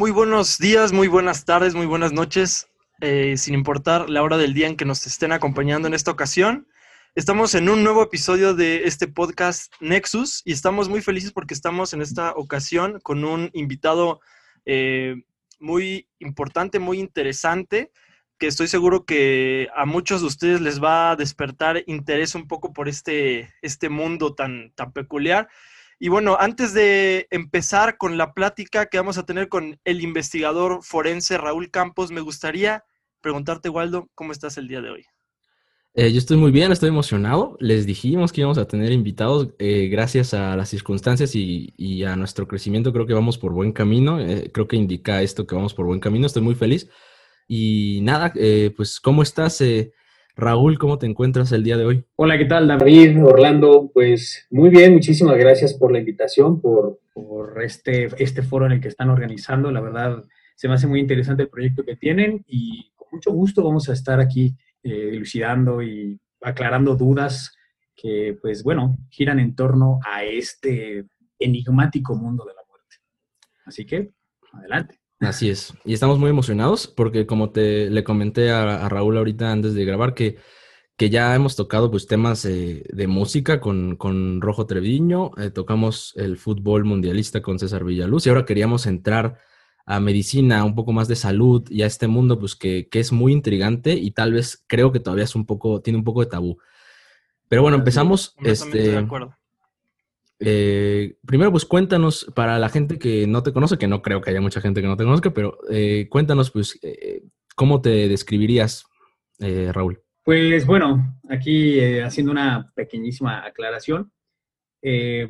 Muy buenos días, muy buenas tardes, muy buenas noches, eh, sin importar la hora del día en que nos estén acompañando en esta ocasión. Estamos en un nuevo episodio de este podcast Nexus y estamos muy felices porque estamos en esta ocasión con un invitado eh, muy importante, muy interesante, que estoy seguro que a muchos de ustedes les va a despertar interés un poco por este, este mundo tan, tan peculiar. Y bueno, antes de empezar con la plática que vamos a tener con el investigador forense Raúl Campos, me gustaría preguntarte, Waldo, ¿cómo estás el día de hoy? Eh, yo estoy muy bien, estoy emocionado. Les dijimos que íbamos a tener invitados eh, gracias a las circunstancias y, a nuestro crecimiento. Creo que vamos por buen camino. Eh, creo que indica esto que vamos por buen camino. Estoy muy feliz. Y nada, pues, ¿cómo estás? Raúl, ¿cómo te encuentras el día de hoy? Hola, ¿qué tal, David, Orlando? Pues muy bien, muchísimas gracias por la invitación, por, este, este foro en el que están organizando. La verdad, se me hace muy interesante el proyecto que tienen y con mucho gusto vamos a estar aquí eh, elucidando y aclarando dudas que, pues bueno, giran en torno a este enigmático mundo de la muerte. Así que, adelante. Así es. Y estamos muy emocionados porque como te le comenté a, Raúl ahorita antes de grabar que, que ya hemos tocado pues temas eh, de música con, con Rojo Treviño, eh, tocamos el fútbol mundialista con César Villaluz y ahora queríamos entrar a medicina, un poco más de salud y a este mundo pues que, que es muy intrigante y tal vez creo que todavía es un poco, tiene un poco de tabú. Pero bueno, empezamos. Este, de acuerdo. Eh, primero, pues cuéntanos para la gente que no te conoce, que no creo que haya mucha gente que no te conozca, pero eh, cuéntanos, pues, eh, ¿cómo te describirías, Raúl? Pues bueno, aquí haciendo una pequeñísima aclaración.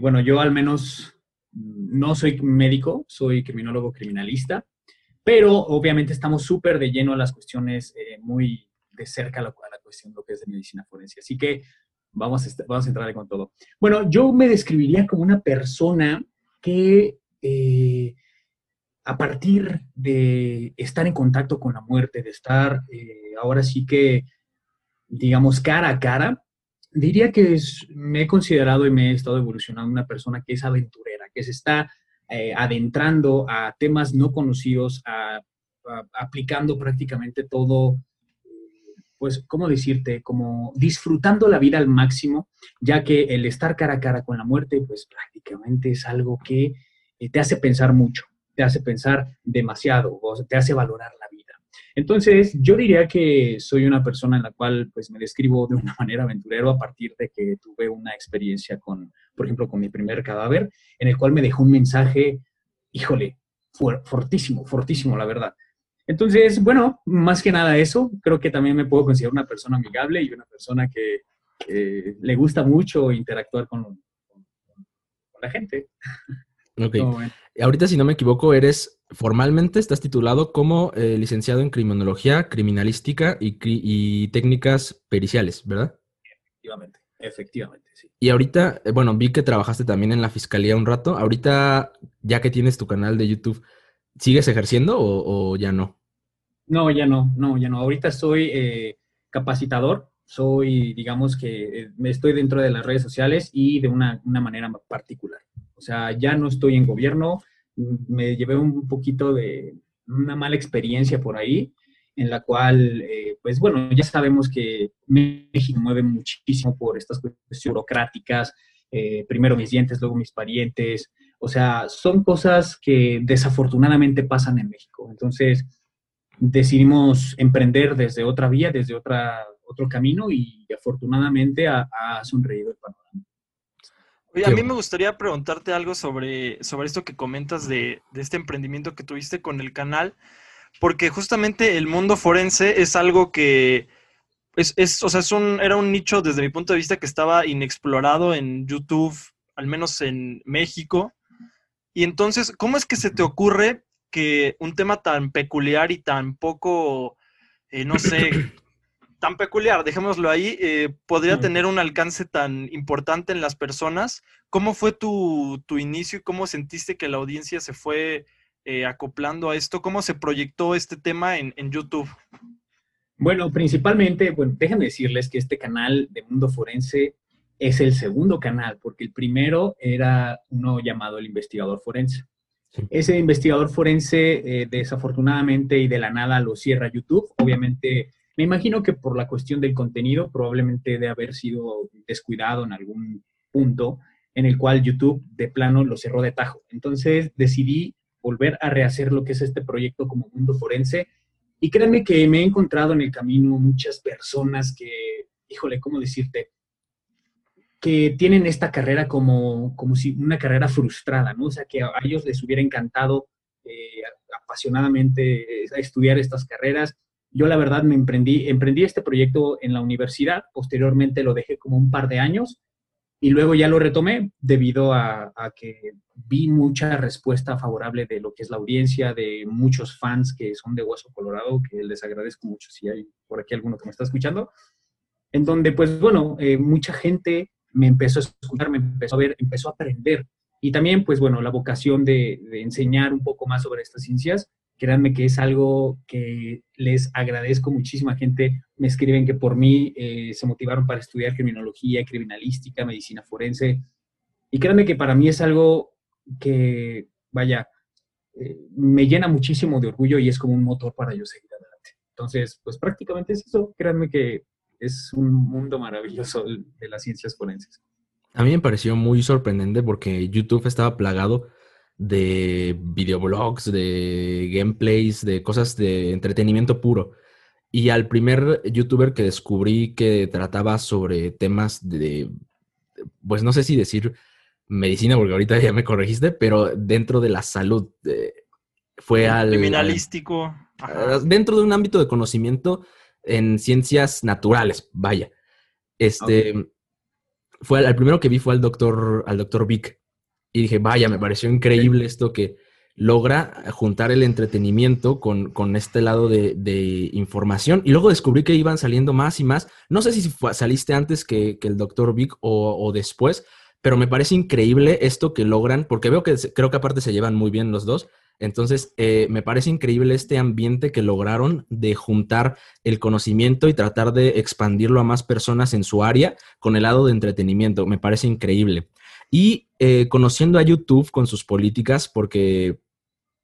bueno, yo al menos no soy médico, soy criminólogo criminalista, pero obviamente estamos súper de lleno a las cuestiones muy de cerca a la, a la cuestión lo que es de medicina forense. Así que Vamos a, vamos a con todo. Bueno, yo me describiría como una persona que eh, a partir de estar en contacto con la muerte, de estar eh, ahora sí que, digamos, cara a cara, diría que me he considerado y me he estado evolucionando una persona que es aventurera, que se está eh, adentrando a temas no conocidos, aplicando prácticamente todo pues, ¿cómo decirte? Como disfrutando la vida al máximo, ya que el estar cara a cara con la muerte, pues prácticamente es algo que eh, te hace pensar mucho, te hace pensar demasiado, te hace valorar la vida. Entonces, yo diría que soy una persona en la cual, pues, me describo de una manera aventurero a partir de que tuve una experiencia con, por ejemplo, con mi primer cadáver, en el cual me dejó un mensaje, híjole, fortísimo, fortísimo, la verdad. Entonces, bueno, más que nada eso, creo que también me puedo considerar una persona amigable y una persona que, le gusta mucho interactuar con, la gente. Ok. Ahorita, si no me equivoco, eres formalmente, estás titulado como eh, licenciado en criminología, criminalística y, y, técnicas periciales, ¿verdad? Efectivamente, efectivamente, sí. Y ahorita, eh, bueno, vi que trabajaste también en la fiscalía un rato. Ahorita, ya que tienes tu canal de YouTube, ¿sigues ejerciendo o ya no? No, ya no, no, ya no. Ahorita soy eh, capacitador, soy, digamos que eh, estoy dentro de las redes sociales y de una, manera particular. O sea, ya no estoy en gobierno, me llevé un poquito de una mala experiencia por ahí, en la cual, eh, pues bueno, ya sabemos que México mueve muchísimo por estas cuestiones burocráticas, primero mis dientes, luego mis parientes, o sea, son cosas que desafortunadamente pasan en México. Entonces, decidimos emprender desde otra vía, desde otra, otro camino y afortunadamente ha, sonreído el panorama. Oye, a mí me gustaría preguntarte algo sobre, sobre esto que comentas de, este emprendimiento que tuviste con el canal, porque justamente el mundo forense es algo que es, es o sea, es un, era un nicho desde mi punto de vista que estaba inexplorado en YouTube, al menos en México. Y entonces, ¿cómo es que se te ocurre que un tema tan peculiar y tan poco, eh, no sé, tan peculiar, dejémoslo ahí, eh, podría tener un alcance tan importante en las personas. ¿Cómo fue tu, inicio y cómo sentiste que la audiencia se fue eh, acoplando a esto? ¿Cómo se proyectó este tema en, en, YouTube? Bueno, principalmente, bueno, déjenme decirles que este canal de Mundo Forense es el segundo canal, porque el primero era uno llamado El Investigador Forense. Ese investigador forense, eh, desafortunadamente y de la nada, lo cierra YouTube. Obviamente, me imagino que por la cuestión del contenido, probablemente de haber sido descuidado en algún punto en el cual YouTube de plano lo cerró de tajo. Entonces decidí volver a rehacer lo que es este proyecto como mundo forense. Y créanme que me he encontrado en el camino muchas personas que, híjole, ¿cómo decirte? Que tienen esta carrera como, como si una carrera frustrada, ¿no? O sea, que a ellos les hubiera encantado eh, apasionadamente estudiar estas carreras. Yo la verdad me emprendí, emprendí este proyecto en la universidad, posteriormente lo dejé como un par de años y luego ya lo retomé debido a, a, que vi mucha respuesta favorable de lo que es la audiencia, de muchos fans que son de Hueso Colorado, que les agradezco mucho si hay por aquí alguno que me está escuchando, en donde pues bueno, eh, mucha gente me empezó a escuchar, me empezó a ver, empezó a aprender. Y también, pues bueno, la vocación de, enseñar un poco más sobre estas ciencias. Créanme que es algo que les agradezco muchísima gente. Me escriben que por mí eh, se motivaron para estudiar criminología, criminalística, medicina forense. Y créanme que para mí es algo que, vaya, eh, me llena muchísimo de orgullo y es como un motor para yo seguir adelante. Entonces, pues prácticamente es eso. Créanme que es un mundo maravilloso de las ciencias forenses. A mí me pareció muy sorprendente porque YouTube estaba plagado de videoblogs, de gameplays, de cosas de entretenimiento puro. Y al primer youtuber que descubrí que trataba sobre temas de, pues no sé si decir medicina, porque ahorita ya me corregiste, pero dentro de la salud, fue al... Criminalístico. dentro de un ámbito de conocimiento en ciencias naturales, vaya. Este, fue el, primero que vi fue al doctor, al doctor Vic. Y dije, vaya, me pareció increíble esto que logra juntar el entretenimiento con, con este lado de, información. Y luego descubrí que iban saliendo más y más. No sé si saliste antes que, el doctor Vic o, o, después, pero me parece increíble esto que logran, porque veo que creo que aparte se llevan muy bien los dos. Entonces, eh, me parece increíble este ambiente que lograron de juntar el conocimiento y tratar de expandirlo a más personas en su área con el lado de entretenimiento. Me parece increíble. Y eh, conociendo a YouTube con sus políticas, porque,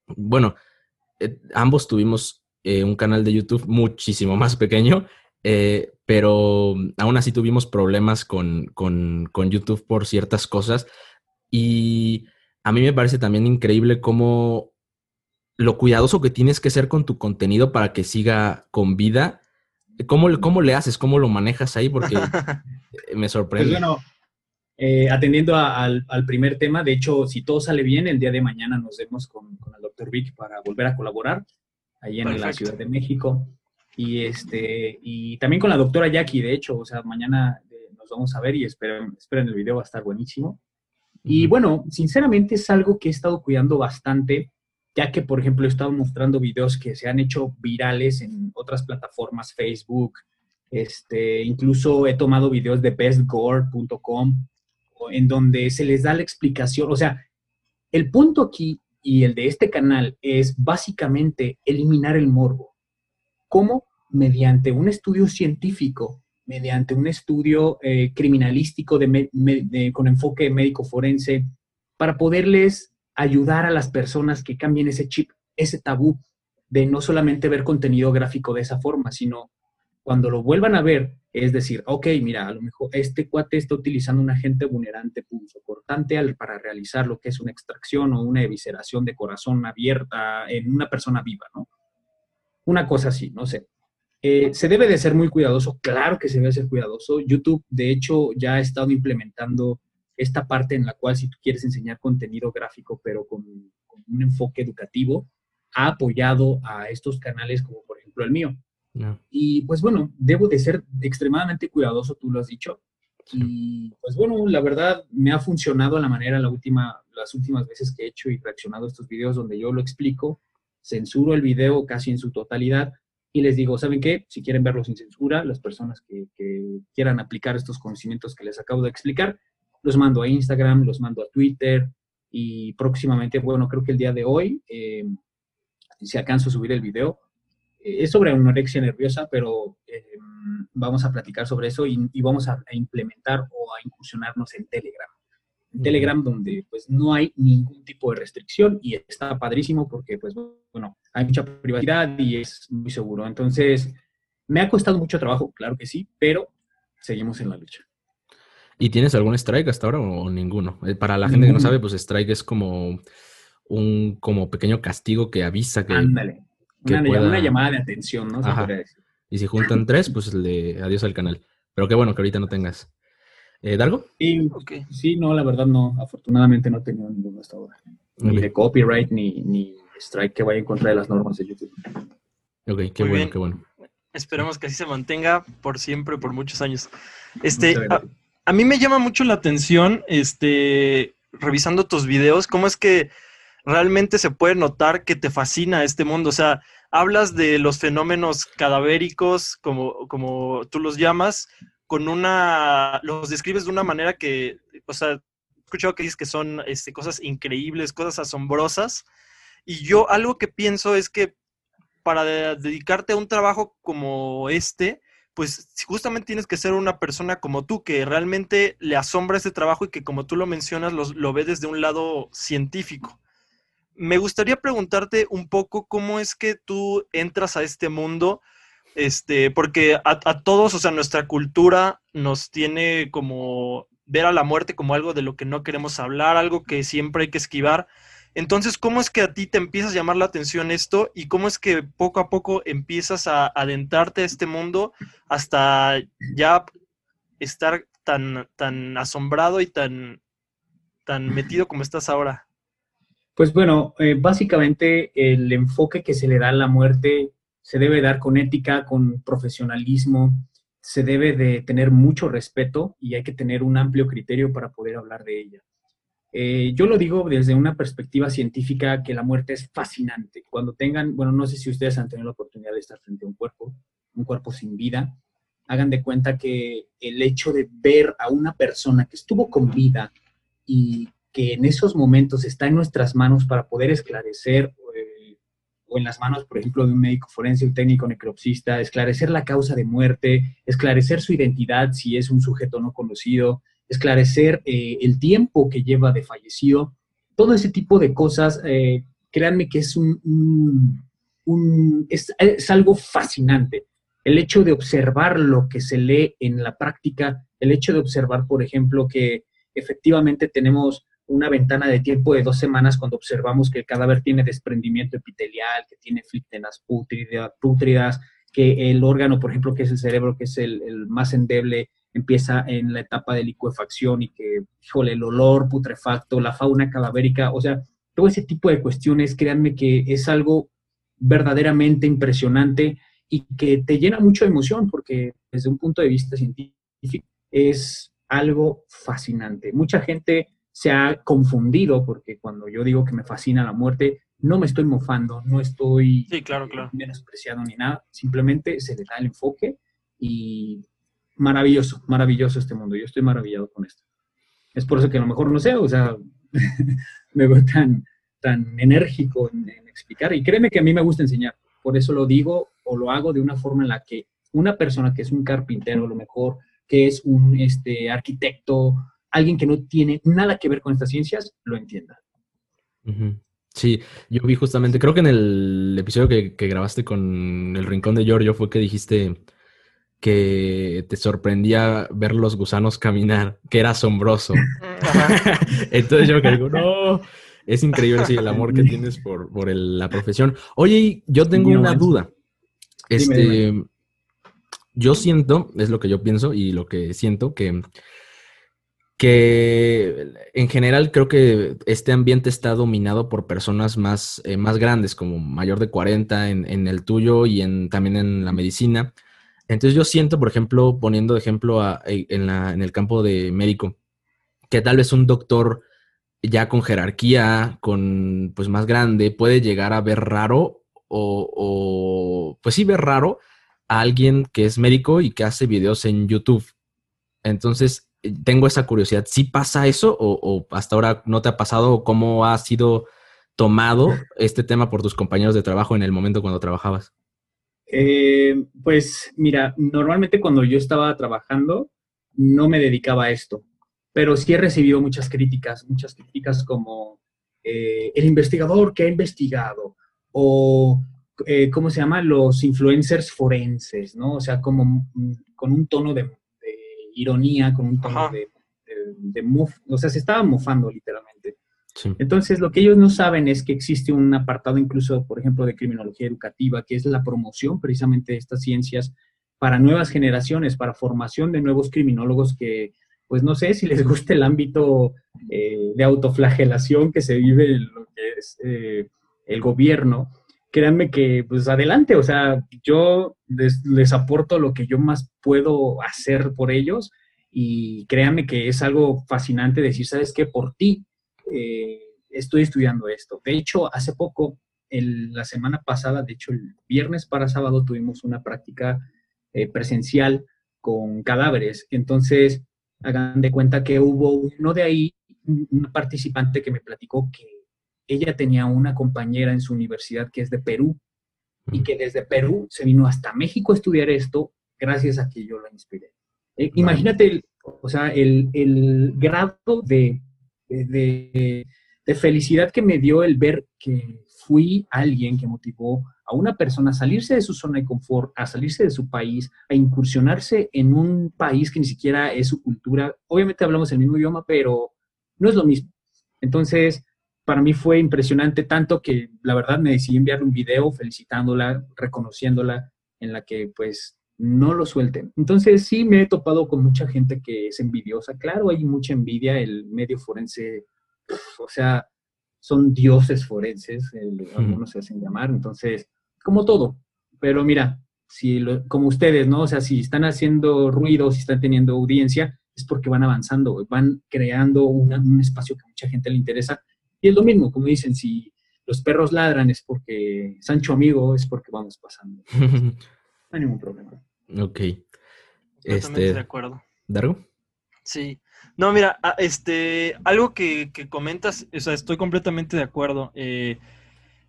bueno, eh, ambos tuvimos un canal de YouTube muchísimo más pequeño, pero aún así tuvimos problemas con, con, con YouTube por ciertas cosas. Y a mí me parece también increíble cómo lo cuidadoso que tienes que ser con tu contenido para que siga con vida. ¿Cómo, cómo le haces? ¿Cómo lo manejas ahí? Porque me sorprende. Pues bueno, eh, atendiendo al, primer tema, de hecho, si todo sale bien, el día de mañana nos vemos con, el doctor Vic para volver a colaborar ahí en la Ciudad de México. Y, este, y también con la doctora Jackie, de hecho, o sea, mañana eh, nos vamos a ver y esperen, esperen el video, va a estar buenísimo. Y bueno, sinceramente es algo que he estado cuidando bastante ya que, por ejemplo, he estado mostrando videos que se han hecho virales en otras plataformas, Facebook, este, incluso he tomado videos de bestgore.com, en donde se les da la explicación, o sea, el punto aquí y el de este canal es básicamente eliminar el morbo. ¿Cómo? Mediante un estudio científico, mediante un estudio eh, criminalístico con enfoque médico forense, para poderles ayudar a las personas que cambien ese chip, ese tabú de no solamente ver contenido gráfico de esa forma, sino cuando lo vuelvan a ver, es decir, ok, mira, a lo mejor este cuate está utilizando un agente vulnerante cortante para realizar lo que es una extracción o una evisceración de corazón abierta en una persona viva, ¿no? Una cosa así, no sé. Eh, se debe de ser muy cuidadoso, claro que se debe ser cuidadoso. YouTube, de hecho, ya ha estado implementando esta parte en la cual si tú quieres enseñar contenido gráfico, pero con, un enfoque educativo, ha apoyado a estos canales como por ejemplo el mío. Y pues bueno, debo de ser extremadamente cuidadoso, tú lo has dicho. Y pues bueno, la verdad me ha funcionado a la manera la última, las últimas veces que he hecho y reaccionado a estos videos donde yo lo explico, censuro el video casi en su totalidad y les digo, ¿saben qué? Si quieren verlo sin censura, las personas que, que quieran aplicar estos conocimientos que les acabo de explicar, los mando a Instagram, los mando a Twitter y próximamente, bueno, creo que el día de hoy, eh, si alcanzo a subir el video, eh, es sobre anorexia nerviosa, pero eh, vamos a platicar sobre eso y, vamos a, implementar o a incursionarnos en Telegram. Telegram donde pues no hay ningún tipo de restricción y está padrísimo porque pues bueno, hay mucha privacidad y es muy seguro. Entonces, me ha costado mucho trabajo, claro que sí, pero seguimos en la lucha. ¿Y tienes algún strike hasta ahora o ninguno? Eh, para la gente que no sabe, pues strike es como un como pequeño castigo que avisa que... Ándale. Una, llamada de atención, ¿no? Y si juntan tres, pues le adiós al canal. Pero qué bueno que ahorita no tengas. Eh, ¿Dargo? Sí, sí, no, la verdad no. Afortunadamente no he tenido ninguno hasta ahora. Ni de copyright, ni, ni strike que vaya en contra de las normas de YouTube. Ok, qué bueno, qué bueno. Esperemos que así se mantenga por siempre, por muchos años. Este, a, mí me llama mucho la atención, este, revisando tus videos, cómo es que realmente se puede notar que te fascina este mundo. O sea, hablas de los fenómenos cadavéricos, como, como tú los llamas, con una, los describes de una manera que, o sea, he escuchado que dices que son este, cosas increíbles, cosas asombrosas. Y yo algo que pienso es que para dedicarte a un trabajo como este, pues justamente tienes que ser una persona como tú, que realmente le asombra este trabajo y que como tú lo mencionas, lo ve desde un lado científico. Me gustaría preguntarte un poco cómo es que tú entras a este mundo, este, porque a, a todos, o sea, nuestra cultura nos tiene como ver a la muerte como algo de lo que no queremos hablar, algo que siempre hay que esquivar. Entonces, ¿cómo es que a ti te empiezas a llamar la atención esto y cómo es que poco a poco empiezas a adentrarte a este mundo hasta ya estar tan, tan asombrado y tan, tan metido como estás ahora? Pues bueno, eh, básicamente el enfoque que se le da a la muerte se debe dar con ética, con profesionalismo, se debe de tener mucho respeto y hay que tener un amplio criterio para poder hablar de ella. Eh, yo lo digo desde una perspectiva científica que la muerte es fascinante. Cuando tengan, bueno, no sé si ustedes han tenido la oportunidad de estar frente a un cuerpo, un cuerpo sin vida, hagan de cuenta que el hecho de ver a una persona que estuvo con vida y que en esos momentos está en nuestras manos para poder esclarecer, eh, o en las manos, por ejemplo, de un médico forense, un técnico necropsista, esclarecer la causa de muerte, esclarecer su identidad si es un sujeto no conocido, esclarecer eh, el tiempo que lleva de fallecido, todo ese tipo de cosas, eh, créanme que es, un, es, algo fascinante. El hecho de observar lo que se lee en la práctica, el hecho de observar, por ejemplo, que efectivamente tenemos una ventana de tiempo de dos semanas cuando observamos que el cadáver tiene desprendimiento epitelial, que tiene flíctenas pútridas, que el órgano, por ejemplo, que es el cerebro, que es el, el más endeble, empieza en la etapa de licuefacción y que, híjole, el olor putrefacto, la fauna cadavérica, o sea, todo ese tipo de cuestiones, créanme que es algo verdaderamente impresionante y que te llena mucho de emoción porque desde un punto de vista científico es algo fascinante. Mucha gente se ha confundido porque cuando yo digo que me fascina la muerte, no me estoy mofando, no estoy sí, claro, claro. menospreciado ni nada, simplemente se le da el enfoque y maravilloso, maravilloso este mundo. Yo estoy maravillado con esto. Es por eso que a lo mejor no sé, o sea, me veo tan, tan enérgico en, explicar. Y créeme que a mí me gusta enseñar. Por eso lo digo o lo hago de una forma en la que una persona que es un carpintero, a lo mejor, que es un este, arquitecto, alguien que no tiene nada que ver con estas ciencias, lo entienda. Sí, yo vi justamente, creo que en el episodio que, que grabaste con el Rincón de Giorgio fue que dijiste que te sorprendía ver los gusanos caminar, que era asombroso. Entonces yo que digo, no, es increíble sí, el amor que tienes por, por la profesión. Oye, yo tengo una duda. Este, yo siento, es lo que yo pienso y lo que siento, que, que en general creo que este ambiente está dominado por personas más, eh, más grandes, como mayor de 40 en, en el tuyo y en, también en la medicina entonces yo siento, por ejemplo, poniendo de ejemplo eh, en, el campo de médico, que tal vez un doctor ya con jerarquía, con pues más grande, puede llegar a ver raro o, pues sí ver raro a alguien que es médico y que hace videos en YouTube. Entonces, eh, tengo esa curiosidad. ¿Sí pasa eso o, o hasta ahora no te ha pasado? ¿Cómo ha sido tomado este tema por tus compañeros de trabajo en el momento cuando trabajabas? Eh, pues mira, normalmente cuando yo estaba trabajando no me dedicaba a esto, pero sí he recibido muchas críticas, muchas críticas como eh, el investigador que ha investigado o, eh, ¿cómo se llama? Los influencers forenses, ¿no? O sea, como con un tono de, ironía, con un tono de, de, o sea, se estaba mofando literalmente. Entonces, lo que ellos no saben es que existe un apartado incluso, por ejemplo, de criminología educativa, que es la promoción precisamente de estas ciencias para nuevas generaciones, para formación de nuevos criminólogos que, pues no sé si les gusta el ámbito eh, de autoflagelación que se vive en lo que es eh, el gobierno. Créanme que, pues adelante, o sea, yo les, les aporto lo que yo más puedo hacer por ellos y créanme que es algo fascinante decir, ¿sabes qué? Por ti eh, estoy estudiando esto. De hecho, hace poco, la semana pasada, de hecho, el viernes para sábado tuvimos una práctica eh, presencial con cadáveres. Entonces, hagan de cuenta que hubo uno de ahí, un participante que me platicó que ella tenía una compañera en su universidad que es de Perú y que desde Perú se vino hasta México a estudiar esto gracias a que yo la inspiré. Eh, imagínate, o sea, el, grado de, de, felicidad que me dio el ver que fui alguien que motivó a una persona a salirse de su zona de confort, a salirse de su país, a incursionarse en un país que ni siquiera es su cultura. Obviamente hablamos el mismo idioma, pero no es lo mismo. Entonces, para mí fue impresionante tanto que la verdad me decidí enviarle un video felicitándola, reconociéndola, en la que pues no lo suelten. Entonces sí me he topado con mucha gente que es envidiosa. Claro, hay mucha envidia, el medio forense, o sea, son dioses forenses, algunos se hacen llamar, entonces, como todo. Pero mira, si como ustedes, ¿no? O sea, si están haciendo ruido, si están teniendo audiencia, es porque van avanzando, van creando un espacio que a mucha gente le interesa. Y es lo mismo, como dicen, si los perros ladran es porque Sancho amigo, es porque vamos pasando. No hay ningún problema. Ok. Este, de acuerdo. ¿Dargo? Sí. No, mira, ah, este, algo que, comentas, o sea, estoy completamente de acuerdo. Eh,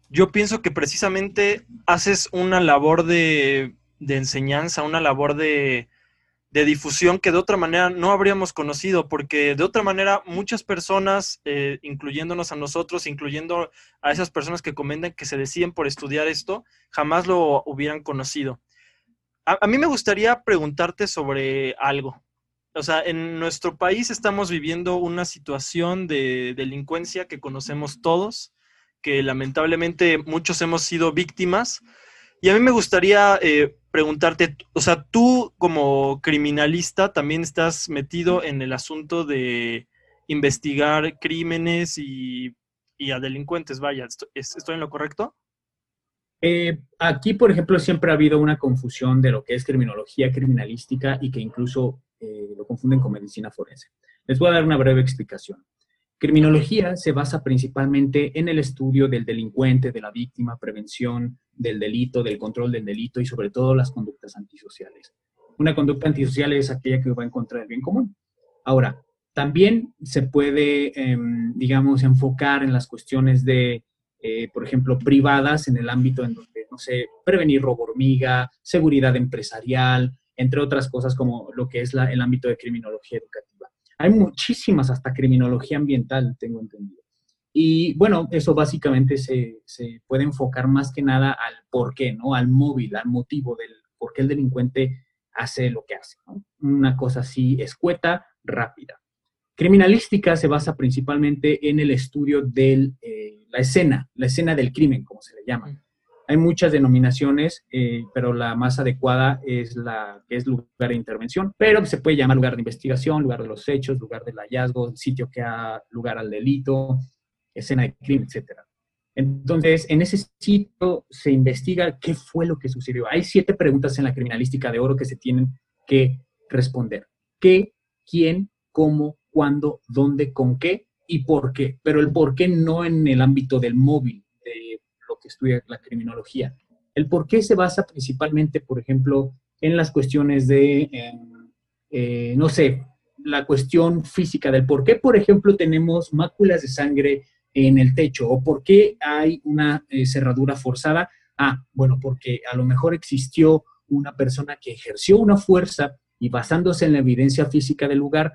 yo pienso que precisamente haces una labor de, enseñanza, una labor de, difusión que de otra manera no habríamos conocido, porque de otra manera muchas personas, eh, incluyéndonos a nosotros, incluyendo a esas personas que comentan que se deciden por estudiar esto, jamás lo hubieran conocido. A, mí me gustaría preguntarte sobre algo. O sea, en nuestro país estamos viviendo una situación de delincuencia que conocemos todos, que lamentablemente muchos hemos sido víctimas. Y a mí me gustaría eh, preguntarte, o sea, tú como criminalista también estás metido en el asunto de investigar crímenes y, a delincuentes, vaya, ¿estoy en lo correcto? Eh, aquí, por ejemplo, siempre ha habido una confusión de lo que es criminología criminalística y que incluso eh, lo confunden con medicina forense. Les voy a dar una breve explicación. Criminología se basa principalmente en el estudio del delincuente, de la víctima, prevención del delito, del control del delito y sobre todo las conductas antisociales. Una conducta antisocial es aquella que va en contra del bien común. Ahora, también se puede, em, digamos, enfocar en las cuestiones de eh, por ejemplo, privadas en el ámbito en donde, no sé, prevenir robo hormiga, seguridad empresarial, entre otras cosas como lo que es el ámbito de criminología educativa. Hay muchísimas, hasta criminología ambiental, tengo entendido. Y bueno, eso básicamente se, se puede enfocar más que nada al por qué, ¿no? Al móvil, al motivo del por qué el delincuente hace lo que hace, ¿no? Una cosa así escueta, rápida. Criminalística se basa principalmente en el estudio de eh, la escena, la escena del crimen, como se le llama. Hay muchas denominaciones, eh, pero la más adecuada es la que es lugar de intervención, pero se puede llamar lugar de investigación, lugar de los hechos, lugar del hallazgo, sitio que ha lugar al delito, escena de crimen, etc. Entonces, en ese sitio se investiga qué fue lo que sucedió. Hay siete preguntas en la criminalística de oro que se tienen que responder. ¿Qué, quién, cómo, cuándo, dónde, con qué y por qué. Pero el por qué no en el ámbito del móvil, de lo que estudia la criminología. El por qué se basa principalmente, por ejemplo, en las cuestiones de, em, eh, no sé, la cuestión física del por qué, por ejemplo, tenemos máculas de sangre en el techo o por qué hay una eh, cerradura forzada. Ah, bueno, porque a lo mejor existió una persona que ejerció una fuerza y basándose en la evidencia física del lugar,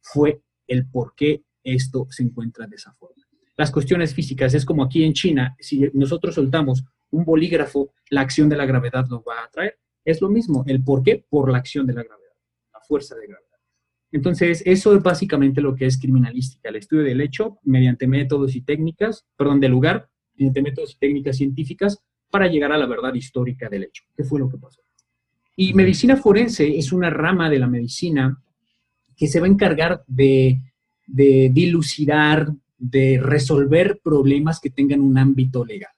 fue el por qué esto se encuentra de esa forma. Las cuestiones físicas es como aquí en China, si nosotros soltamos un bolígrafo, la acción de la gravedad lo va a atraer. Es lo mismo, el por qué, por la acción de la gravedad, la fuerza de gravedad. Entonces, eso es básicamente lo que es criminalística, el estudio del hecho mediante métodos y técnicas, perdón, del lugar, mediante métodos y técnicas científicas para llegar a la verdad histórica del hecho. ¿Qué fue lo que pasó? Y medicina forense es una rama de la medicina que se va a encargar de, de dilucidar, de resolver problemas que tengan un ámbito legal.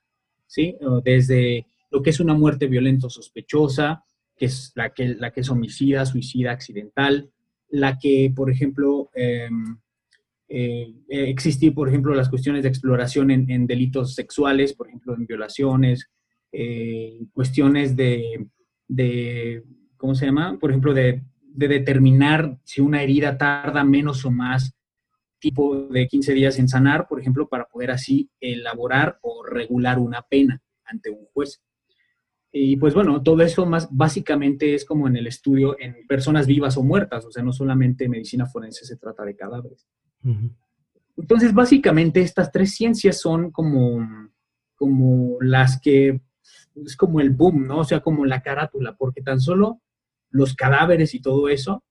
¿sí? Desde lo que es una muerte violenta o sospechosa, que es la que, la que es homicida, suicida, accidental, la que, por ejemplo, eh, eh, existir, por ejemplo, las cuestiones de exploración en, delitos sexuales, por ejemplo, en violaciones, eh, cuestiones de, de, ¿cómo se llama? Por ejemplo, de, de, determinar si una herida tarda menos o más tipo de 15 días en sanar, por ejemplo, para poder así elaborar o regular una pena ante un juez. Y pues bueno, todo eso más básicamente es como en el estudio en personas vivas o muertas, o sea, no solamente medicina forense se trata de cadáveres. Entonces, básicamente estas tres ciencias son como, como las que, es como el boom, ¿no? O sea, como la carátula, porque tan solo los cadáveres y todo eso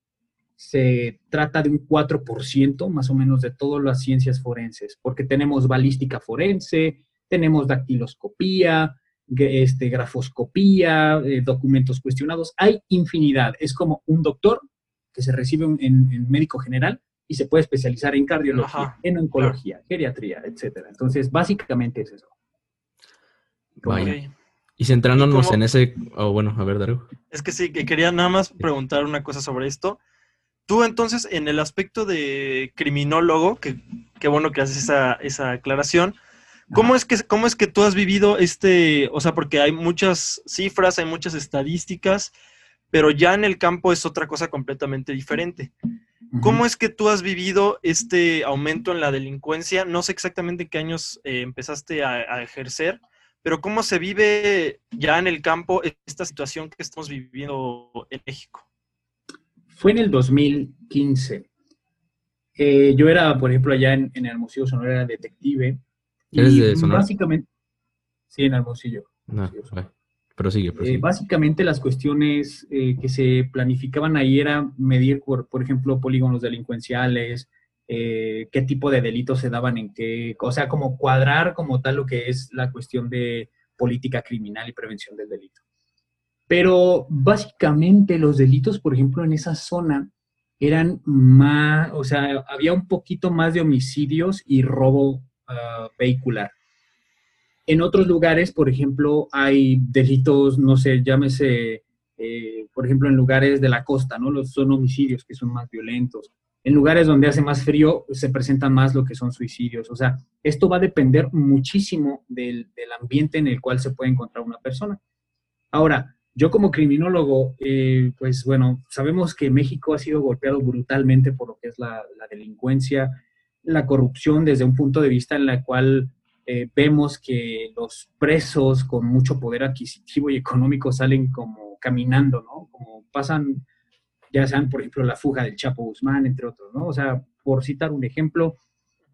se trata de un 4% más o menos de todas las ciencias forenses, porque tenemos balística forense, tenemos dactiloscopía, este, grafoscopía, eh, documentos cuestionados, hay infinidad. Es como un doctor que se recibe en, médico general y se puede especializar en cardiología, en oncología, geriatría, etc. Entonces, básicamente es eso. Y centrándonos en ese... Oh, bueno, a ver, Daru. Es que sí, que quería nada más preguntar una cosa sobre esto. Tú entonces, en el aspecto de criminólogo, que qué bueno que haces esa, esa aclaración, ¿cómo es, que, ¿cómo es que tú has vivido este, o sea, porque hay muchas cifras, hay muchas estadísticas, pero ya en el campo es otra cosa completamente diferente. ¿Cómo es que tú has vivido este aumento en la delincuencia? No sé exactamente en qué años eh, empezaste a, ejercer, pero ¿cómo se vive ya en el campo esta situación que estamos viviendo en México? Fue en el 2015. Eh, yo era, por ejemplo, allá en, en Hermosillo, Sonora, era detective. ¿Eres de Sonora? Básicamente, sí, en Hermosillo. No, pero sigue, eh, básicamente las cuestiones eh, que se planificaban ahí era medir, por, por ejemplo, polígonos delincuenciales, qué tipo de delitos se daban en qué, o sea, como cuadrar como tal lo que es la cuestión de política criminal y prevención del delito. Pero básicamente los delitos, por ejemplo, en esa zona eran más, o sea, había un poquito más de homicidios y robo ah, vehicular. En otros lugares, por ejemplo, hay delitos, no sé, llámese, eh, por ejemplo, en lugares de la costa, ¿no? Los, son homicidios que son más violentos. En lugares donde hace más frío se presentan más lo que son suicidios. O sea, esto va a depender muchísimo del, del ambiente en el cual se puede encontrar una persona. Ahora, yo como criminólogo, eh, pues bueno, sabemos que México ha sido golpeado brutalmente por lo que es la, delincuencia, la corrupción desde un punto de vista en la cual eh, vemos que los presos con mucho poder adquisitivo y económico salen como caminando, ¿no? Como pasan, ya sean, por ejemplo, la fuga del Chapo Guzmán, entre otros, ¿no? O sea, por citar un ejemplo,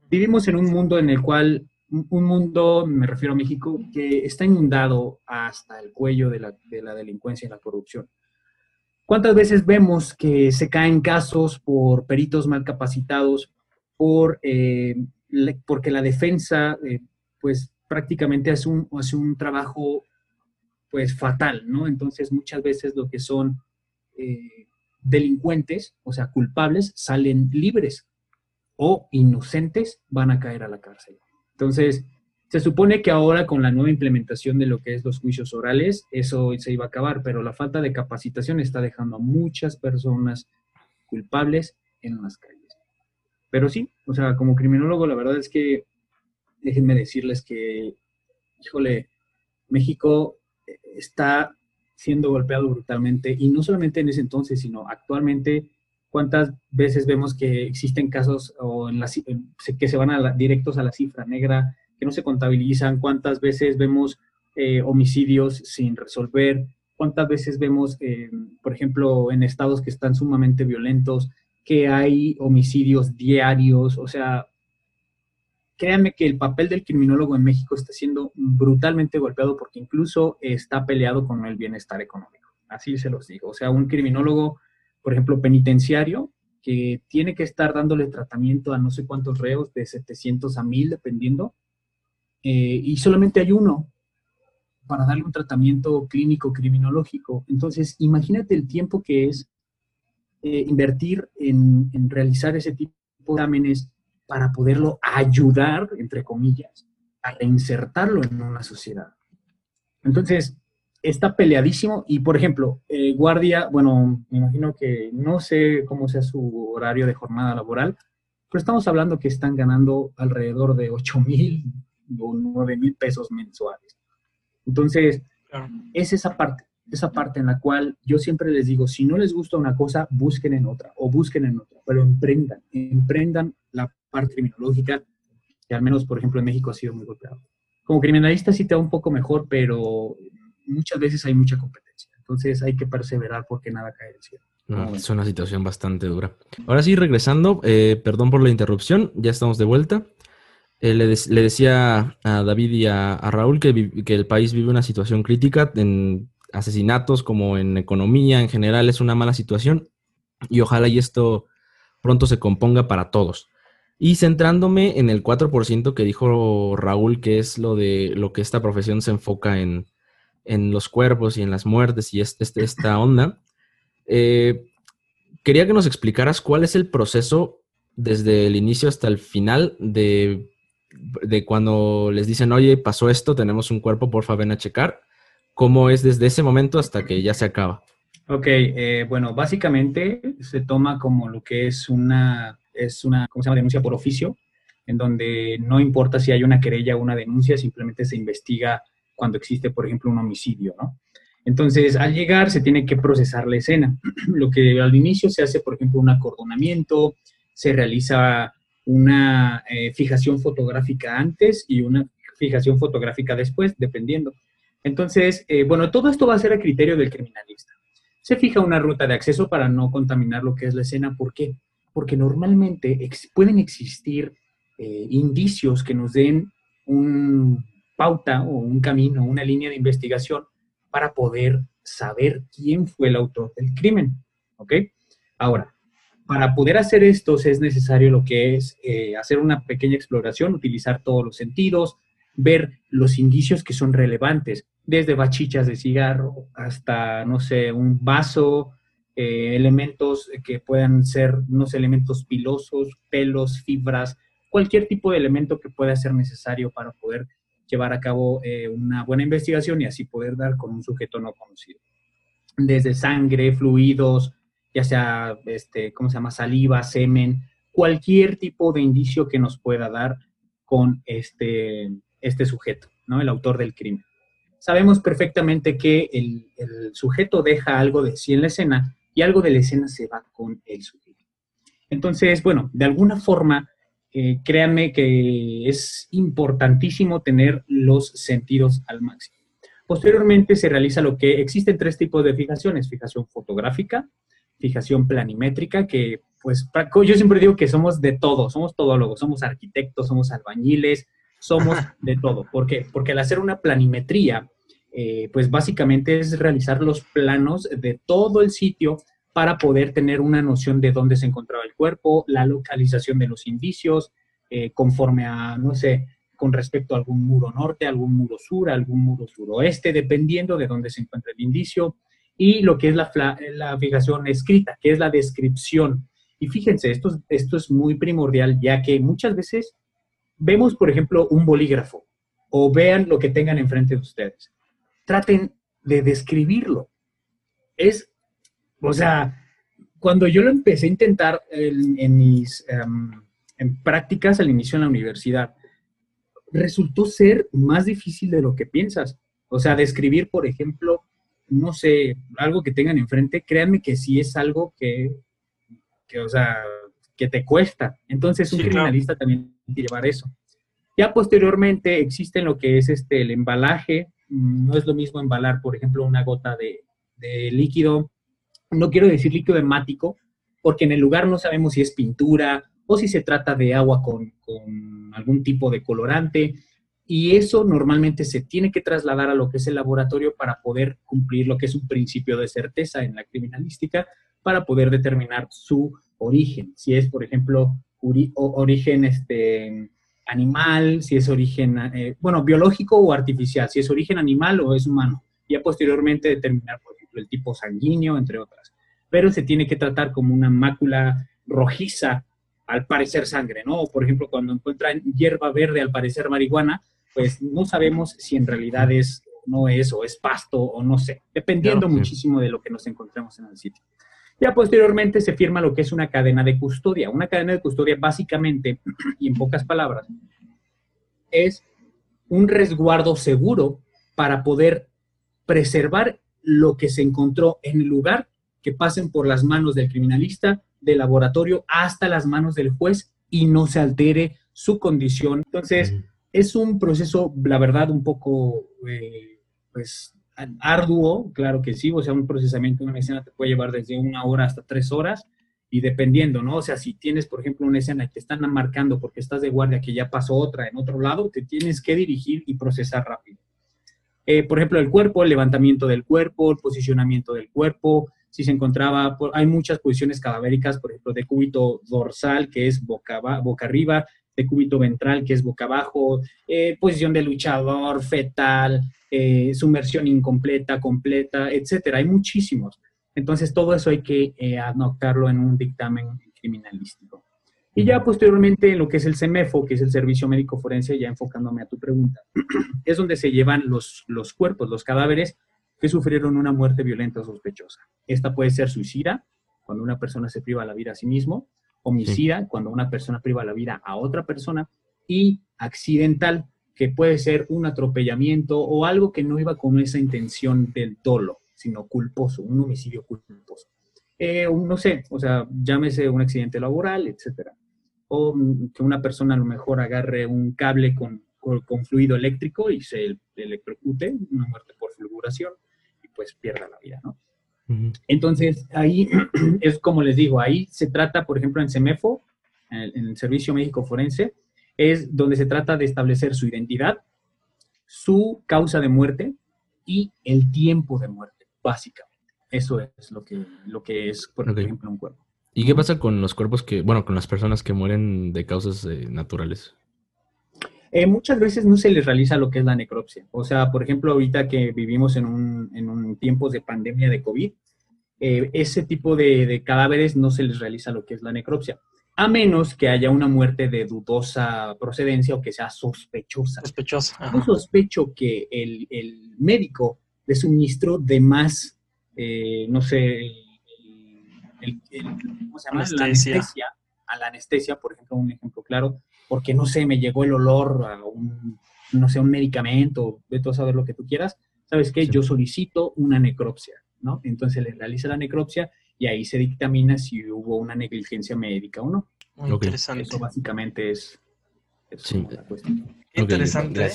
vivimos en un mundo en el cual un mundo, me refiero a México, que está inundado hasta el cuello de la, delincuencia y la corrupción. ¿Cuántas veces vemos que se caen casos por peritos mal capacitados, por, eh, porque la defensa, eh, pues prácticamente hace un, hace un trabajo pues fatal, ¿no? Entonces muchas veces lo que son eh, delincuentes, o sea, culpables, salen libres o inocentes van a caer a la cárcel. Entonces, se supone que ahora con la nueva implementación de lo que es los juicios orales, eso se iba a acabar, pero la falta de capacitación está dejando a muchas personas culpables en las calles. Pero sí, o sea, como criminólogo, la verdad es que déjenme decirles que, híjole, México está siendo golpeado brutalmente y no solamente en ese entonces, sino actualmente cuántas veces vemos que existen casos o en que se van a directos a la cifra negra, que no se contabilizan, cuántas veces vemos eh, homicidios sin resolver, cuántas veces vemos, eh, por ejemplo, en estados que están sumamente violentos, que hay homicidios diarios, o sea, créanme que el papel del criminólogo en México está siendo brutalmente golpeado porque incluso está peleado con el bienestar económico. Así se los digo. O sea, un criminólogo, por ejemplo, penitenciario, que tiene que estar dándole tratamiento a no sé cuántos reos, de 700 a 1000, dependiendo, eh, y solamente hay uno para darle un tratamiento clínico criminológico. Entonces, imagínate el tiempo que es eh, invertir en, en realizar ese tipo de exámenes para poderlo ayudar, entre comillas, a reinsertarlo en una sociedad. Entonces, está peleadísimo y, por ejemplo, eh, guardia, bueno, me imagino que no sé cómo sea su horario de jornada laboral, pero estamos hablando que están ganando alrededor de 8 mil o 9 mil pesos mensuales. Entonces, es esa parte, esa parte en la cual yo siempre les digo, si no les gusta una cosa, busquen en otra o busquen en otra, pero emprendan, emprendan la parte criminológica, que al menos, por ejemplo, en México ha sido muy golpeado. Como criminalista sí te va un poco mejor, pero muchas veces hay mucha competencia. Entonces hay que perseverar porque nada cae del cielo. es una situación bastante dura. Ahora sí, regresando, eh, perdón por la interrupción, ya estamos de vuelta. Eh, le, decía a David y a, Raúl que, que, el país vive una situación crítica en asesinatos como en economía, en general es una mala situación y ojalá y esto pronto se componga para todos. Y centrándome en el 4% que dijo Raúl, que es lo de lo que esta profesión se enfoca en, en los cuerpos y en las muertes y este, esta onda, eh, quería que nos explicaras cuál es el proceso desde el inicio hasta el final de, de cuando les dicen, oye, pasó esto, tenemos un cuerpo, porfa, ven a checar. ¿Cómo es desde ese momento hasta que ya se acaba? Ok, eh, bueno, básicamente se toma como lo que es una es una, ¿cómo se llama?, denuncia por oficio, en donde no importa si hay una querella o una denuncia, simplemente se investiga cuando existe, por ejemplo, un homicidio, ¿no? Entonces, al llegar se tiene que procesar la escena. Lo que al inicio se hace, por ejemplo, un acordonamiento, se realiza una eh, fijación fotográfica antes y una fijación fotográfica después, dependiendo. Entonces, eh, bueno, todo esto va a ser a criterio del criminalista. Se fija una ruta de acceso para no contaminar lo que es la escena. ¿Por qué? porque normalmente pueden existir eh, indicios que nos den un pauta o un camino, una línea de investigación para poder saber quién fue el autor del crimen. ¿Ok? Ahora, para poder hacer esto es necesario lo que es eh, hacer una pequeña exploración, utilizar todos los sentidos, ver los indicios que son relevantes, desde bachichas de cigarro hasta, no sé, un vaso, eh, elementos que puedan ser unos elementos pilosos, pelos, fibras, cualquier tipo de elemento que pueda ser necesario para poder llevar a cabo eh, una buena investigación y así poder dar con un sujeto no conocido. Desde sangre, fluidos, ya sea, este, ¿cómo se llama? Saliva, semen, cualquier tipo de indicio que nos pueda dar con este, este sujeto, ¿no? El autor del crimen. Sabemos perfectamente que el, el sujeto deja algo de sí en la escena y algo de la escena se va con el sujeto. Entonces, bueno, de alguna forma, eh, créanme que es importantísimo tener los sentidos al máximo. Posteriormente se realiza lo que existen tres tipos de fijaciones, fijación fotográfica, fijación planimétrica, que pues yo siempre digo que somos de todo, somos todólogos, somos arquitectos, somos albañiles, somos de todo. ¿Por qué? Porque al hacer una planimetría eh, pues básicamente es realizar los planos de todo el sitio para poder tener una noción de dónde se encontraba el cuerpo, la localización de los indicios, eh, conforme a, no sé, con respecto a algún muro norte, algún muro sur, algún muro suroeste, dependiendo de dónde se encuentra el indicio, y lo que es la, la fijación escrita, que es la descripción. Y fíjense, esto, esto es muy primordial, ya que muchas veces vemos, por ejemplo, un bolígrafo, o vean lo que tengan enfrente de ustedes traten de describirlo. Es, o sea, cuando yo lo empecé a intentar en, mis em, en prácticas al inicio en la universidad, resultó ser más difícil de lo que piensas. O sea, describir, por ejemplo, no sé, algo que tengan enfrente, créanme que sí es algo que, que o sea, que te cuesta. Entonces, un criminalista también tiene que llevar eso. Ya posteriormente existe lo que es este, el embalaje, no es lo mismo embalar, por ejemplo, una gota de, líquido, no quiero decir líquido hemático, porque en el lugar no sabemos si es pintura o si se trata de agua con, con algún tipo de colorante. Y eso normalmente se tiene que trasladar a lo que es el laboratorio para poder cumplir lo que es un principio de certeza en la criminalística, para poder determinar su origen. Si es, por ejemplo, origen este, animal, si es origen, eh, bueno, biológico o artificial, si es origen animal o es humano. Y a posteriormente determinar, por ejemplo, el tipo sanguíneo, entre otras. Pero se tiene que tratar como una mácula rojiza, al parecer sangre, ¿no? Por ejemplo, cuando encuentran hierba verde, al parecer marihuana, pues no sabemos si en realidad es, no es, o es pasto, o no sé, dependiendo muchísimo de lo que nos encontremos en el sitio. Ya posteriormente se firma lo que es una cadena de custodia. Una cadena de custodia básicamente, y en pocas palabras, es un resguardo seguro para poder preservar lo que se encontró en el lugar, que pasen por las manos del criminalista, del laboratorio, hasta las manos del juez y no se altere su condición. Entonces, es un proceso, la verdad, un poco, eh, pues, arduo, claro que sí, o sea, un procesamiento de una escena te puede llevar desde una hora hasta tres horas, y dependiendo, ¿no? O sea, si tienes, por ejemplo, una escena que te están marcando porque estás de guardia, que ya pasó otra en otro lado, te tienes que dirigir y procesar rápido. Eh, por ejemplo, el cuerpo, el levantamiento del cuerpo, el posicionamiento del cuerpo, si se encontraba, hay muchas posiciones cadavéricas, por ejemplo, de cúbito dorsal, que es boca, boca arriba, de cúbito ventral, que es boca abajo, eh, posición de luchador, fetal, eh, sumersión incompleta, completa, etcétera. Hay muchísimos. Entonces, todo eso hay que eh, anotarlo en un dictamen criminalístico. Y ya posteriormente, en lo que es el CEMEFO, que es el Servicio Médico Forense, ya enfocándome a tu pregunta, es donde se llevan los, los cuerpos, los cadáveres que sufrieron una muerte violenta o sospechosa. Esta puede ser suicida, cuando una persona se priva la vida a sí mismo, homicida, cuando una persona priva la vida a otra persona, y accidental, que puede ser un atropellamiento o algo que no iba con esa intención del dolo, sino culposo, un homicidio culposo. Eh, no sé, o sea, llámese un accidente laboral, etcétera. O que una persona a lo mejor agarre un cable con, con, fluido eléctrico y se electrocute, una muerte por fulguración, y pues pierda la vida, ¿no? Entonces, ahí es como les digo, ahí se trata, por ejemplo, en CEMEFO, en el, Servicio Médico Forense, es donde se trata de establecer su identidad, su causa de muerte y el tiempo de muerte, básicamente. Eso es lo que, lo que es, por ejemplo, un cuerpo. ¿Y qué pasa con los cuerpos que, bueno, con las personas que mueren de causas eh, naturales? Eh, muchas veces no se les realiza lo que es la necropsia. O sea, por ejemplo, ahorita que vivimos en un, en un tiempos de pandemia de COVID, eh, ese tipo de, cadáveres no se les realiza lo que es la necropsia, a menos que haya una muerte de dudosa procedencia o que sea sospechosa. Sospechosa. Yo sospecho que el, el, médico le suministró de más, eh, no sé, el, ¿cómo se llama? La anestesia. A la anestesia, por ejemplo, un ejemplo claro, porque no sé, me llegó el olor a un, no sé, un medicamento, de todo saber lo que tú quieras, ¿sabes qué? Yo solicito una necropsia, ¿no? Entonces le realiza la necropsia y ahí se dictamina si hubo una negligencia médica o no. Muy interesante. Eso básicamente es, la cuestión. Interesante.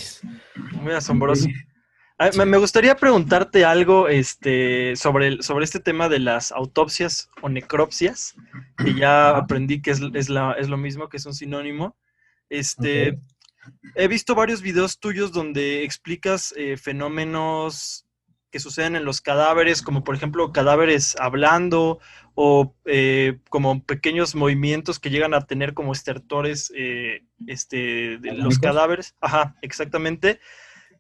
Muy asombroso. Me gustaría preguntarte algo este, sobre, sobre este tema de las autopsias o necropsias, que ya aprendí que es, es, la, es lo mismo, que es un sinónimo. Este, He visto varios videos tuyos donde explicas eh, fenómenos que suceden en los cadáveres, como por ejemplo cadáveres hablando o eh, como pequeños movimientos que llegan a tener como estertores eh, este, de los cadáveres. Ajá, exactamente.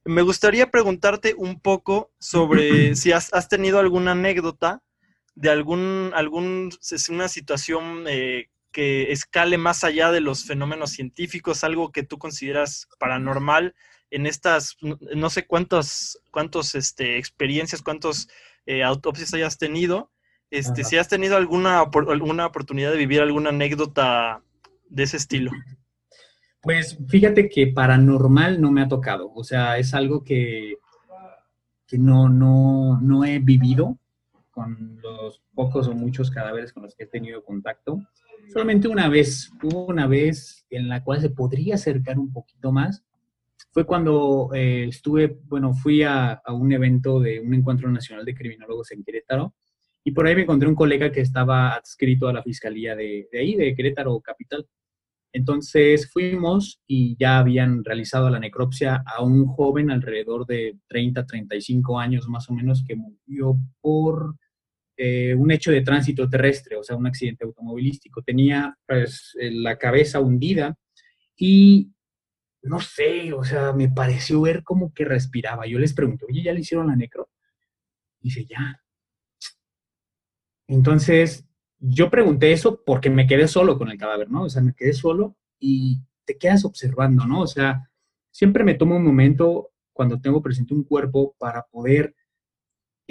Me gustaría preguntarte un poco sobre si has, has, tenido alguna anécdota de algún, algún una situación que escale más allá de los fenómenos científicos, algo que tú consideras paranormal en estas, no sé cuántas cuántos, este, experiencias, cuántos eh, autopsias hayas tenido, este, si has tenido alguna, alguna oportunidad de vivir alguna anécdota de ese estilo. Pues fíjate que paranormal no me ha tocado, o sea, es algo que, que no, no, no he vivido con los pocos o muchos cadáveres con los que he tenido contacto. Solamente una vez, hubo una vez en la cual se podría acercar un poquito más. Fue cuando eh, estuve, bueno, fui a, un evento de un encuentro nacional de criminólogos en Querétaro Y por ahí me encontré un colega que estaba adscrito a la fiscalía de, de ahí, de Querétaro Capital. Entonces fuimos y ya habían realizado la necropsia a un joven alrededor de 30, 35 años más o menos que murió por eh, un hecho de tránsito terrestre, o sea, un accidente automovilístico. Tenía pues, la cabeza hundida y no sé, o sea, me pareció ver como que respiraba. Yo les pregunto, oye, ¿ya le hicieron la necro? Dice, ya. Entonces, yo pregunté eso porque me quedé solo con el cadáver, ¿no? O sea, me quedé solo y te quedas observando, ¿no? O sea, siempre me tomo un momento cuando tengo presente un cuerpo para poder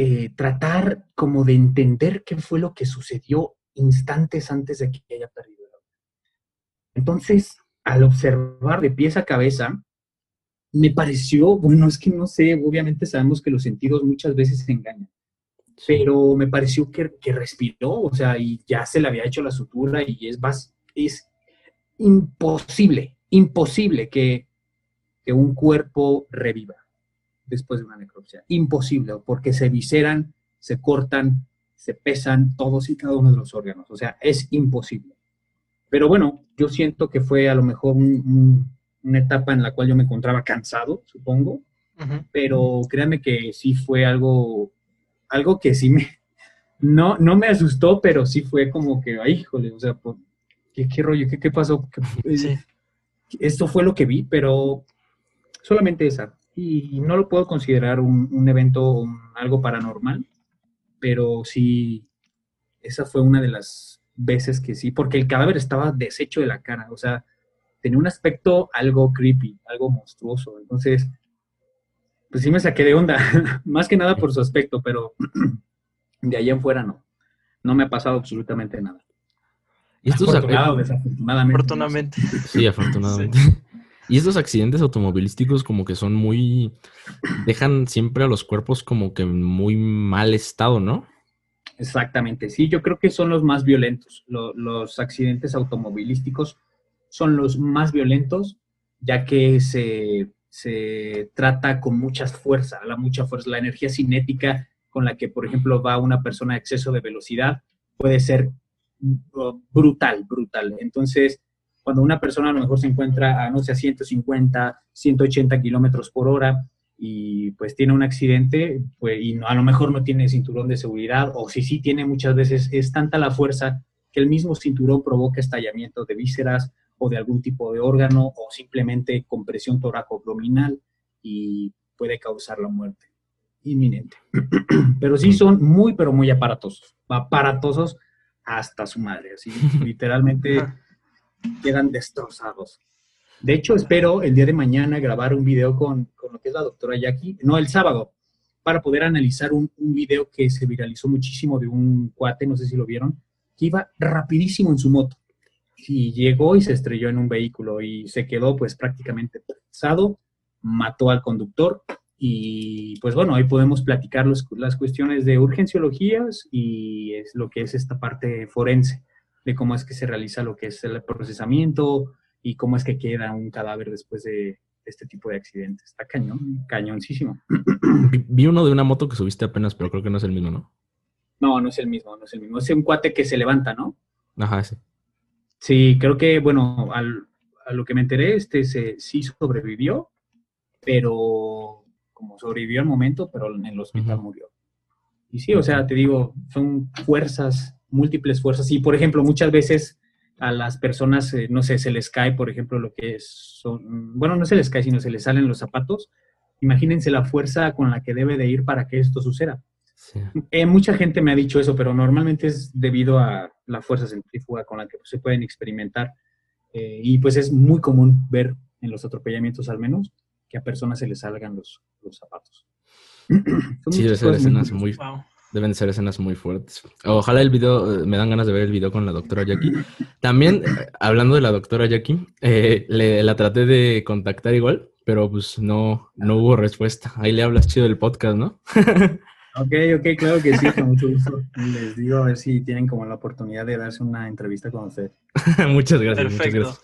eh, tratar como de entender qué fue lo que sucedió instantes antes de que haya perdido Entonces, al observar de pies a cabeza, me pareció, bueno, es que no sé, obviamente sabemos que los sentidos muchas veces se engañan, pero me pareció que, respiró, o sea, y ya se le había hecho la sutura y es, es imposible, imposible que, que un cuerpo reviva después de una necropsia. Imposible, porque se visceran, se cortan, se pesan todos y cada uno de los órganos. O sea, es imposible. Pero bueno, yo siento que fue a lo mejor una etapa en la cual yo me encontraba cansado, supongo. Pero créanme que sí fue algo algo que sí me, no, no me asustó, pero sí fue como que, ay, híjole, o sea, ¿qué, qué rollo? ¿Qué, qué pasó? Esto fue lo que vi, pero solamente esa. Y no lo puedo considerar un, un evento, algo paranormal, pero sí, esa fue una de las veces que sí, porque el cadáver estaba deshecho de la cara, o sea, tenía un aspecto algo creepy, algo monstruoso. Entonces, pues sí me saqué de onda, más que nada por su aspecto, pero de allá en fuera no. No me ha pasado absolutamente nada. ¿Y estos desafortunadamente. Afortunadamente. Sí, afortunadamente. Y estos accidentes automovilísticos como que son muy... dejan siempre a los cuerpos como que muy mal estado, ¿no? Exactamente, sí, yo creo que son los más violentos. los accidentes automovilísticos son los más violentos, ya que se se trata con mucha fuerza, la mucha fuerza, la energía cinética con la que, por ejemplo, va una persona a exceso de velocidad puede ser brutal, brutal. Entonces, cuando una persona a lo mejor se encuentra a, no sé, a 150, 180 kilómetros por hora y pues tiene un accidente pues, y a lo mejor no tiene cinturón de seguridad o si sí tiene muchas veces, es tanta la fuerza que el mismo cinturón provoca estallamiento de vísceras o de algún tipo de órgano o simplemente compresión toraco-abdominal y puede causar la muerte inminente. pero sí son muy, pero muy aparatosos, aparatosos hasta su madre, así literalmente quedan destrozados. De hecho, espero el día de mañana grabar un video con, con lo que es la doctora Jackie, no el sábado, para poder analizar un, un video que se viralizó muchísimo de un cuate, no sé si lo vieron, que iba rapidísimo en su moto y llegó y se estrelló en un vehículo y se quedó pues prácticamente pesado, mató al conductor y pues bueno, ahí podemos platicar las cuestiones de urgenciologías y es lo que es esta parte forense, de cómo es que se realiza lo que es el procesamiento y cómo es que queda un cadáver después de este tipo de accidentes. Está cañón, cañoncísimo. Vi uno de una moto que subiste apenas, pero creo que no es el mismo, ¿no? No, no es el mismo, no es el mismo. Es un cuate que se levanta, ¿no? Ajá, sí. Sí, creo que, bueno, al, a lo que me enteré, este se, sí sobrevivió, pero como sobrevivió al momento, pero en el hospital murió. Y sí, o sea, te digo, son fuerzas, múltiples fuerzas. Y, por ejemplo, muchas veces a las personas, eh, no sé, se les cae, por ejemplo, lo que es, son, bueno, no se les cae, sino se les salen los zapatos. Imagínense la fuerza con la que debe de ir para que esto suceda. Eh, mucha gente me ha dicho eso, pero normalmente es debido a la fuerza centrífuga con la que se pueden experimentar. Eh, y pues es muy común ver en los atropellamientos al menos que a personas se les salgan los, los zapatos. sí, debe ser escenas muy, deben ser escenas muy fuertes. Ojalá el video, eh, me dan ganas de ver el video con la doctora Jackie. También, hablando de la doctora Jackie, le, la traté de contactar igual, pero pues no, no hubo respuesta. Ahí le hablas chido del podcast, ¿no? Ok, ok, claro que sí, con mucho gusto. Les digo a ver si tienen como la oportunidad de darse una entrevista con usted. muchas gracias, muchas gracias.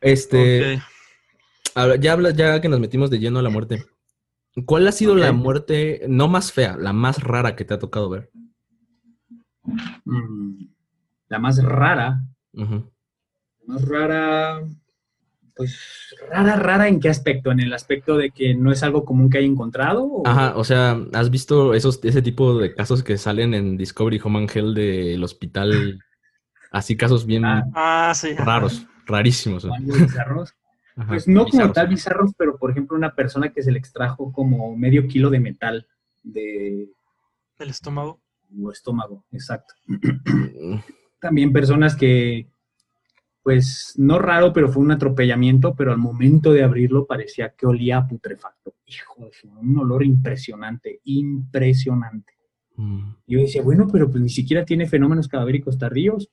Este, ya, habla, ya que nos metimos de lleno a la muerte, ¿cuál ha sido la muerte no más fea, la más rara que te ha tocado ver? mm, la más rara, la más rara, pues rara, rara en qué aspecto, en el aspecto de que no es algo común que haya encontrado. Ajá, o sea, ¿has visto esos, ese tipo de casos que salen en Discovery Home and Health del hospital? Así casos bien ah, ah raros, rarísimos. Pues no como tal bizarros, pero por ejemplo una persona que se le extrajo como medio kilo de metal de... ¿Del estómago? O estómago, exacto. También personas que pues no raro, pero fue un atropellamiento, pero al momento de abrirlo parecía que olía a putrefacto. Hijo de un olor impresionante, impresionante. Mm. Yo decía, bueno, pero pues ni siquiera tiene fenómenos cadavéricos tardíos.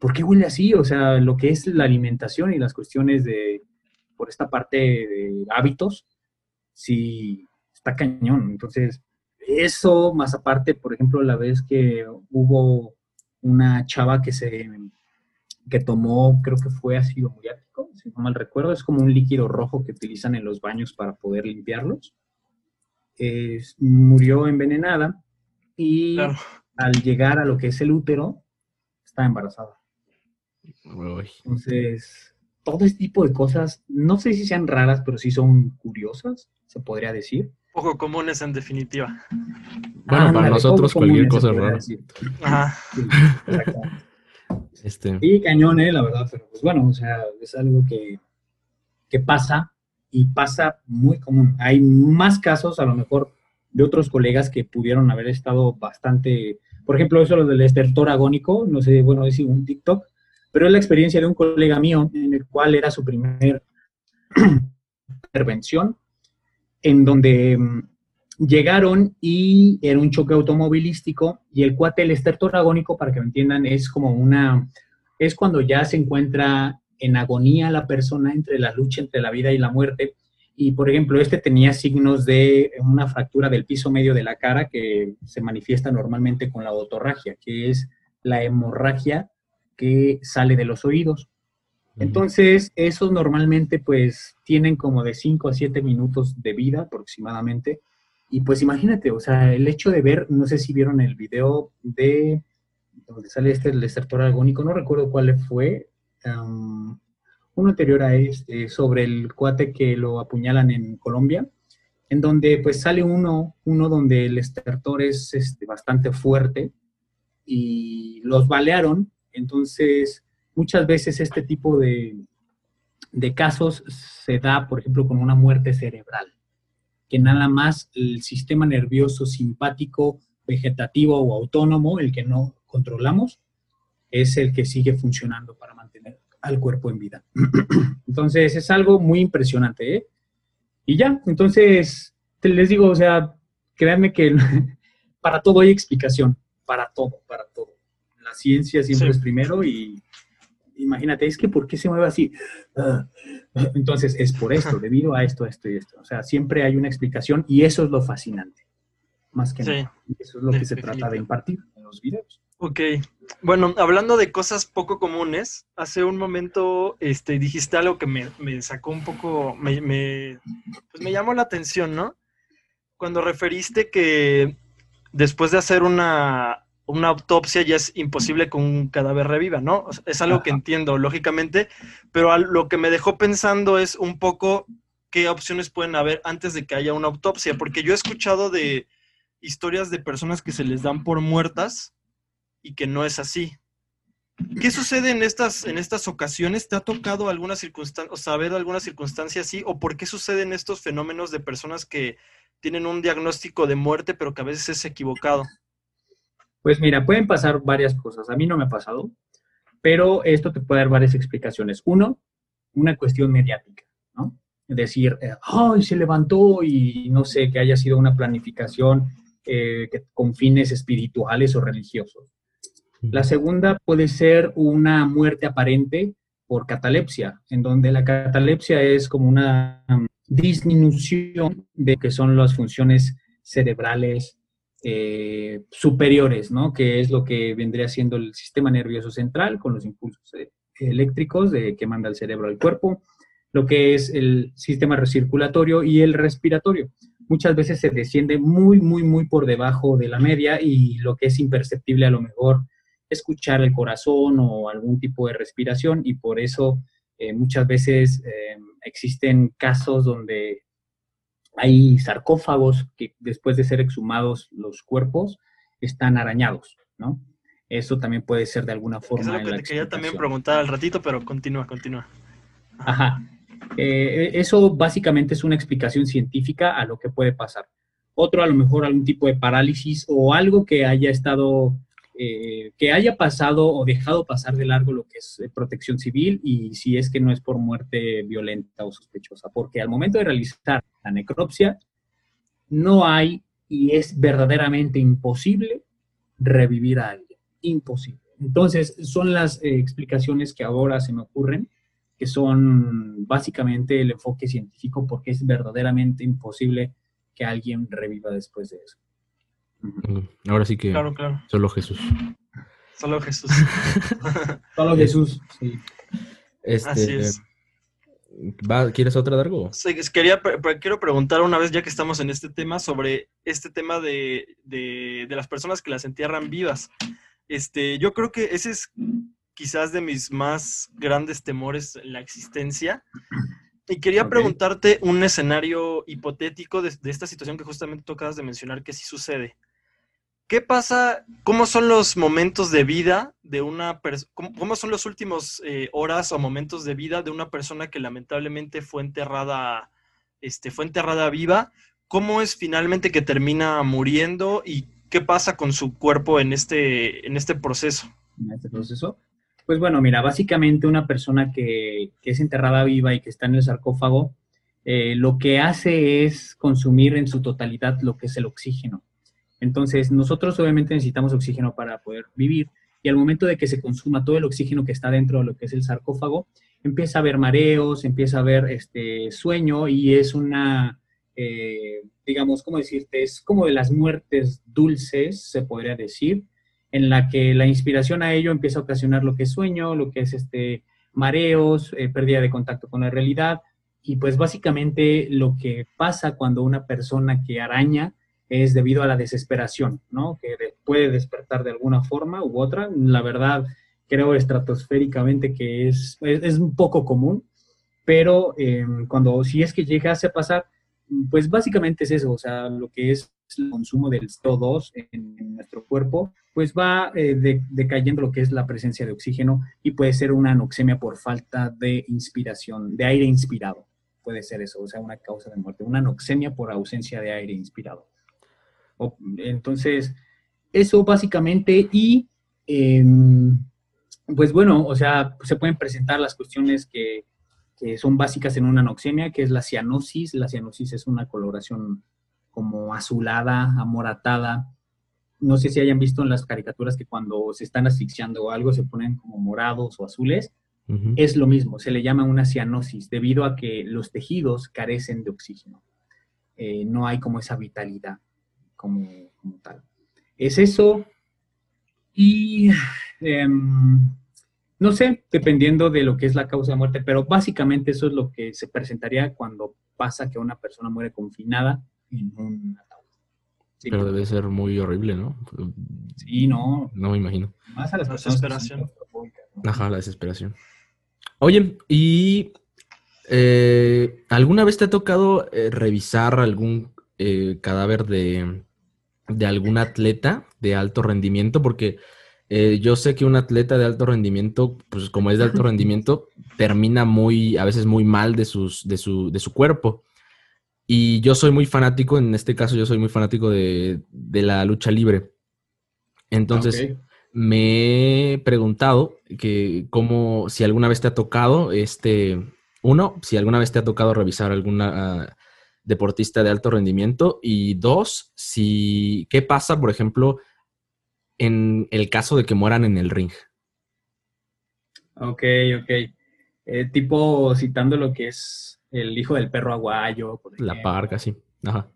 ¿Por qué huele así? O sea, lo que es la alimentación y las cuestiones de, por esta parte de hábitos, sí, está cañón. Entonces, eso más aparte, por ejemplo, la vez que hubo una chava que se que tomó, creo que fue ácido muriático, si no mal recuerdo, es como un líquido rojo que utilizan en los baños para poder limpiarlos. murió envenenada y al llegar a lo que es el útero, está embarazada. Entonces, todo este tipo de cosas, no sé si sean raras, pero sí son curiosas, se podría decir. Poco comunes en definitiva. Bueno, para nosotros cualquier cosa es rara. Ajá. Este... Y cañón, eh, la verdad, pero pues bueno, o sea, es algo que, que pasa y pasa muy común. Hay más casos, a lo mejor, de otros colegas que pudieron haber estado bastante, por ejemplo, eso lo del estertor agónico, no sé, bueno, es un TikTok, pero es la experiencia de un colega mío en el cual era su primer intervención, en donde mm, llegaron y era un choque automovilístico y el cuate, el estertor agónico, para que me entiendan, es como una, es cuando ya se encuentra en agonía la persona entre la lucha entre la vida y la muerte. Y, por ejemplo, este tenía signos de una fractura del piso medio de la cara que se manifiesta normalmente con la otorragia, que es la hemorragia que sale de los oídos. Entonces, esos normalmente pues tienen como de 5 a 7 minutos de vida aproximadamente y pues imagínate, o sea, el hecho de ver, no sé si vieron el video de donde sale este el desertor agónico, no recuerdo cuál fue, uno anterior a este, sobre el cuate que lo apuñalan en Colombia, en donde pues sale uno, uno donde el estertor es este, bastante fuerte y los balearon, entonces muchas veces este tipo de, de casos se da, por ejemplo, con una muerte cerebral que nada más el sistema nervioso simpático, vegetativo o autónomo, el que no controlamos, es el que sigue funcionando para mantener al cuerpo en vida. Entonces, es algo muy impresionante, ¿eh? Y ya, entonces, les digo, o sea, créanme que para todo hay explicación, para todo, para todo. La ciencia siempre es primero y imagínate, es que ¿por qué se mueve así? Ah, entonces, es por esto, debido a esto, esto y esto. O sea, siempre hay una explicación y eso es lo fascinante. Más que nada. Eso es lo que se trata de impartir en los videos. Ok. Bueno, hablando de cosas poco comunes, hace un momento este, dijiste algo que me, sacó un poco, me, me, pues me llamó la atención, ¿no? Cuando referiste que después de hacer una, una autopsia ya es imposible que un cadáver reviva, ¿no? Es algo que entiendo, lógicamente, pero lo que me dejó pensando es un poco qué opciones pueden haber antes de que haya una autopsia, porque yo he escuchado de historias de personas que se les dan por muertas y que no es así. ¿Qué sucede en estas, en estas ocasiones? ¿Te ha tocado alguna circunstancia, o saber alguna circunstancia así? ¿O por qué suceden estos fenómenos de personas que tienen un diagnóstico de muerte, pero que a veces es equivocado? Pues mira, pueden pasar varias cosas. A mí no me ha pasado, pero esto te puede dar varias explicaciones. Uno, una cuestión mediática, ¿no? Es decir, eh, ay, se levantó y no sé, que haya sido una planificación eh, con fines espirituales o religiosos. La segunda puede ser una muerte aparente por catalepsia, en donde la catalepsia es como una disminución de que son las funciones cerebrales eh, superiores, ¿no? Que es lo que vendría siendo el sistema nervioso central con los impulsos eh, eléctricos de, que manda el cerebro al cuerpo, lo que es el sistema recirculatorio y el respiratorio. muchas veces se desciende muy, muy, muy por debajo de la media y lo que es imperceptible a lo mejor escuchar el corazón o algún tipo de respiración y por eso eh, muchas veces eh, existen casos donde hay sarcófagos que después de ser exhumados los cuerpos están arañados, ¿no? Eso también puede ser de alguna forma. Es lo que te quería también preguntar al ratito, pero continúa, continúa. Ajá. Eh, eso básicamente es una explicación científica a lo que puede pasar. Otro, a lo mejor algún tipo de parálisis o algo que haya estado, eh, que haya pasado o dejado pasar de largo lo que es eh, protección civil y si es que no es por muerte violenta o sospechosa, porque al momento de realizar la necropsia, no hay y es verdaderamente imposible revivir a alguien. Imposible. Entonces, son las explicaciones que ahora se me ocurren que son básicamente el enfoque científico porque es verdaderamente imposible que alguien reviva después de eso. Ahora sí que solo Jesús. Solo Jesús. solo Jesús, sí. Este, Así es. ¿Quieres otra, Dargo? Sí, quería, quiero preguntar una vez, ya que estamos en este tema, sobre este tema de, de, de las personas que las entierran vivas. Este, yo creo que ese es quizás de mis más grandes temores en la existencia. Y quería preguntarte un escenario hipotético de, esta situación que justamente tú acabas de mencionar que sí sucede. ¿Qué pasa? ¿Cómo son los momentos de vida de una persona? Cómo, son los últimos eh, horas o momentos de vida de una persona que lamentablemente fue enterrada, este, fue enterrada viva? ¿Cómo es finalmente que termina muriendo y qué pasa con su cuerpo en este, en este proceso? En este proceso. Pues bueno, mira, básicamente una persona que, es enterrada viva y que está en el sarcófago, eh, lo que hace es consumir en su totalidad lo que es el oxígeno. Entonces, nosotros obviamente necesitamos oxígeno para poder vivir y al momento de que se consuma todo el oxígeno que está dentro de lo que es el sarcófago, empieza a haber mareos, empieza a haber este sueño y es una, eh, digamos, ¿cómo decirte? Es como de las muertes dulces, se podría decir, en la que la inspiración a ello empieza a ocasionar lo que es sueño, lo que es este, mareos, eh, pérdida de contacto con la realidad. Y pues básicamente lo que pasa cuando una persona que araña es debido a la desesperación, ¿no? Que puede despertar de alguna forma u otra. La verdad, creo estratosféricamente que es, es, un poco común, pero em, cuando si es que llegase a pasar, pues básicamente es eso, o sea, lo que es el consumo del CO2 en, nuestro cuerpo, pues va eh, decayendo lo que es la presencia de oxígeno y puede ser una anoxemia por falta de inspiración, de aire inspirado. Puede ser eso, o sea, una causa de muerte, una anoxemia por ausencia de aire inspirado. Entonces, eso básicamente y, em, pues bueno, o sea, se pueden presentar las cuestiones que, que son básicas en una anoxemia, que es la cianosis. La cianosis es una coloración como azulada, amoratada. No sé si hayan visto en las caricaturas que cuando se están asfixiando o algo se ponen como morados o azules. Es lo mismo, se le llama una cianosis debido a que los tejidos carecen de oxígeno. Eh, no hay como esa vitalidad como, tal. Es eso. Y em, no sé, dependiendo de lo que es la causa de muerte, pero básicamente eso es lo que se presentaría cuando pasa que una persona muere confinada pero debe ser muy horrible, ¿no? Sí, no. No me imagino. Más a la desesperación. Ajá, la desesperación. Oye, ¿y eh, alguna vez te ha tocado eh, revisar algún eh, cadáver de, de, algún atleta de alto rendimiento? Porque yo sé que un atleta de alto rendimiento, pues como es de alto rendimiento, termina muy, a veces muy mal de, sus, de, su, de su cuerpo. Y yo soy muy fanático, en este caso yo soy muy fanático de, la lucha libre. Entonces, me he preguntado que cómo, si alguna vez te ha tocado, este, uno, si alguna vez te ha tocado revisar alguna deportista de alto rendimiento y dos, si, ¿qué pasa, por ejemplo, en el caso de que mueran en el ring? Ok, ok. Eh, tipo citando lo que es el hijo del perro aguayo. la parca, sí. Ajá.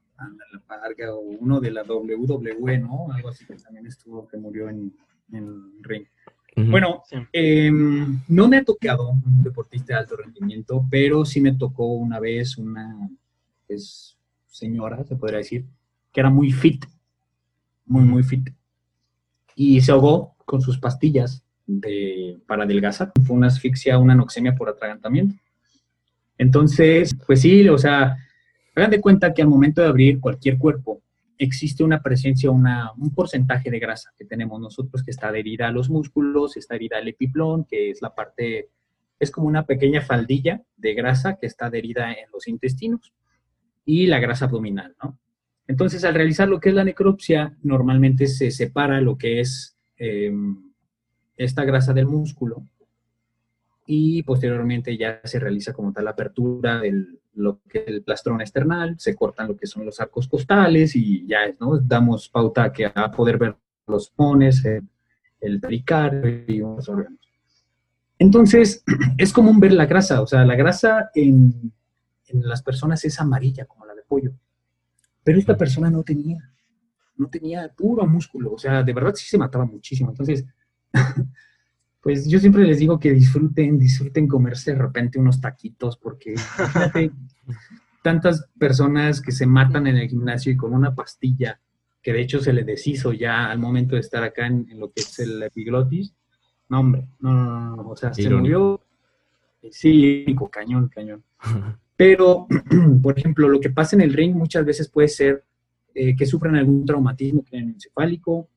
la parca, o uno de la WWE, ¿no? Algo así que también estuvo, que murió en, en ring. Bueno, em, no me ha tocado un deportista de alto rendimiento, pero sí me tocó una vez una, pues, señora, se podría decir, que era muy fit, muy, muy fit. Y se ahogó con sus pastillas de, para adelgazar. Fue una asfixia, una anoxemia por atragantamiento. Entonces, pues sí, o sea, hagan de cuenta que al momento de abrir cualquier cuerpo, existe una presencia, una, un porcentaje de grasa que tenemos nosotros que está adherida a los músculos, está adherida al epiplón, que es la parte, es como una pequeña faldilla de grasa que está adherida en los intestinos y la grasa abdominal, ¿no? Entonces, al realizar lo que es la necropsia, normalmente se separa lo que es em, esta grasa del músculo y posteriormente ya se realiza como tal la apertura del lo que el plastrón external, se cortan lo que son los arcos costales y ya ¿no? damos pauta que a poder ver los pones, el, el y unos órganos. Entonces, es común ver la grasa, o sea, la grasa en, en las personas es amarilla, como la de pollo, pero esta persona no tenía, no tenía puro músculo, o sea, de verdad sí se mataba muchísimo. Entonces, pues yo siempre les digo que disfruten, disfruten comerse de repente unos taquitos, porque tantas personas que se matan en el gimnasio y con una pastilla, que de hecho se le deshizo ya al momento de estar acá en, lo que es el epiglotis. No, hombre, no, no, no, o sea, se murió. Sí, cañón, cañón. Pero, por ejemplo, lo que pasa en el ring muchas veces puede ser eh, que sufran algún traumatismo encefálico,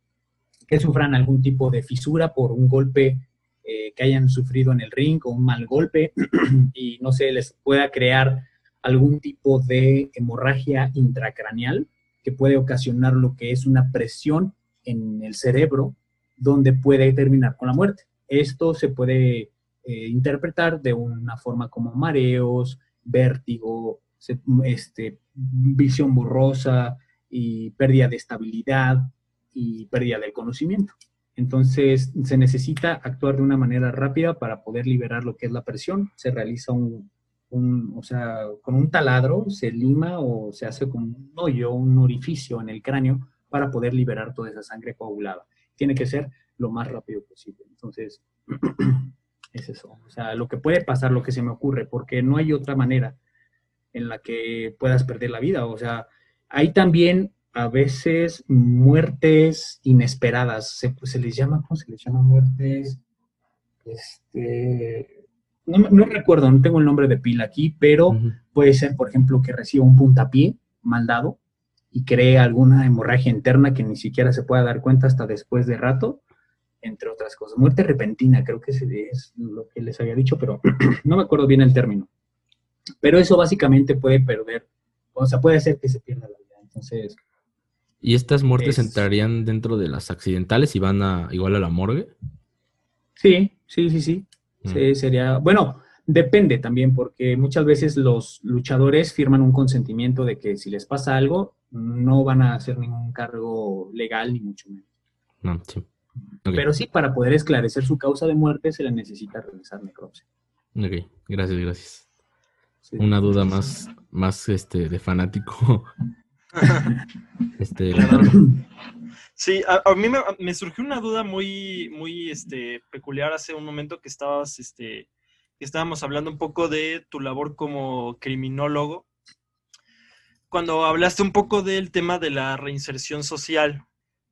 que sufran algún tipo de fisura por un golpe eh, que hayan sufrido en el ring o un mal golpe y no sé, les pueda crear algún tipo de hemorragia intracraneal que puede ocasionar lo que es una presión en el cerebro donde puede terminar con la muerte. Esto se puede eh, interpretar de una forma como mareos, vértigo, este, visión borrosa y pérdida de estabilidad y pérdida del conocimiento. Entonces, se necesita actuar de una manera rápida para poder liberar lo que es la presión. Se realiza un, o sea, con un taladro, se lima o se hace con un hoyo, un orificio en el cráneo para poder liberar toda esa sangre coagulada. Tiene que ser lo más rápido posible. Entonces, es eso. O sea, lo que puede pasar, lo que se me ocurre, porque no hay otra manera en la que puedas perder la vida. O sea, hay también a veces muertes inesperadas. Se, se les llama, ¿cómo se les llama? Muertes. Este, no, recuerdo, no tengo el nombre de pila aquí, pero puede ser, por ejemplo, que reciba un puntapié mal dado y cree alguna hemorragia interna que ni siquiera se pueda dar cuenta hasta después de rato, entre otras cosas. Muerte repentina, creo que es lo que les había dicho, pero no me acuerdo bien el término. Pero eso básicamente puede perder, o sea, puede hacer que se pierda la vida. Entonces, ¿Y estas muertes entrarían dentro de las accidentales y van a igual a la morgue? Sí, sí, sí, sí. Mm. sería, bueno, depende también, porque muchas veces los luchadores firman un consentimiento de que si les pasa algo, no van a hacer ningún cargo legal, ni mucho menos. No, sí. Pero sí, para poder esclarecer su causa de muerte se le necesita realizar necropsia. Ok, gracias, gracias. Una duda más, más este, de fanático. este, Sí, a, mí me, surgió una duda muy, muy este, peculiar hace un momento que estabas, este, estábamos hablando un poco de tu labor como criminólogo. Cuando hablaste un poco del tema de la reinserción social,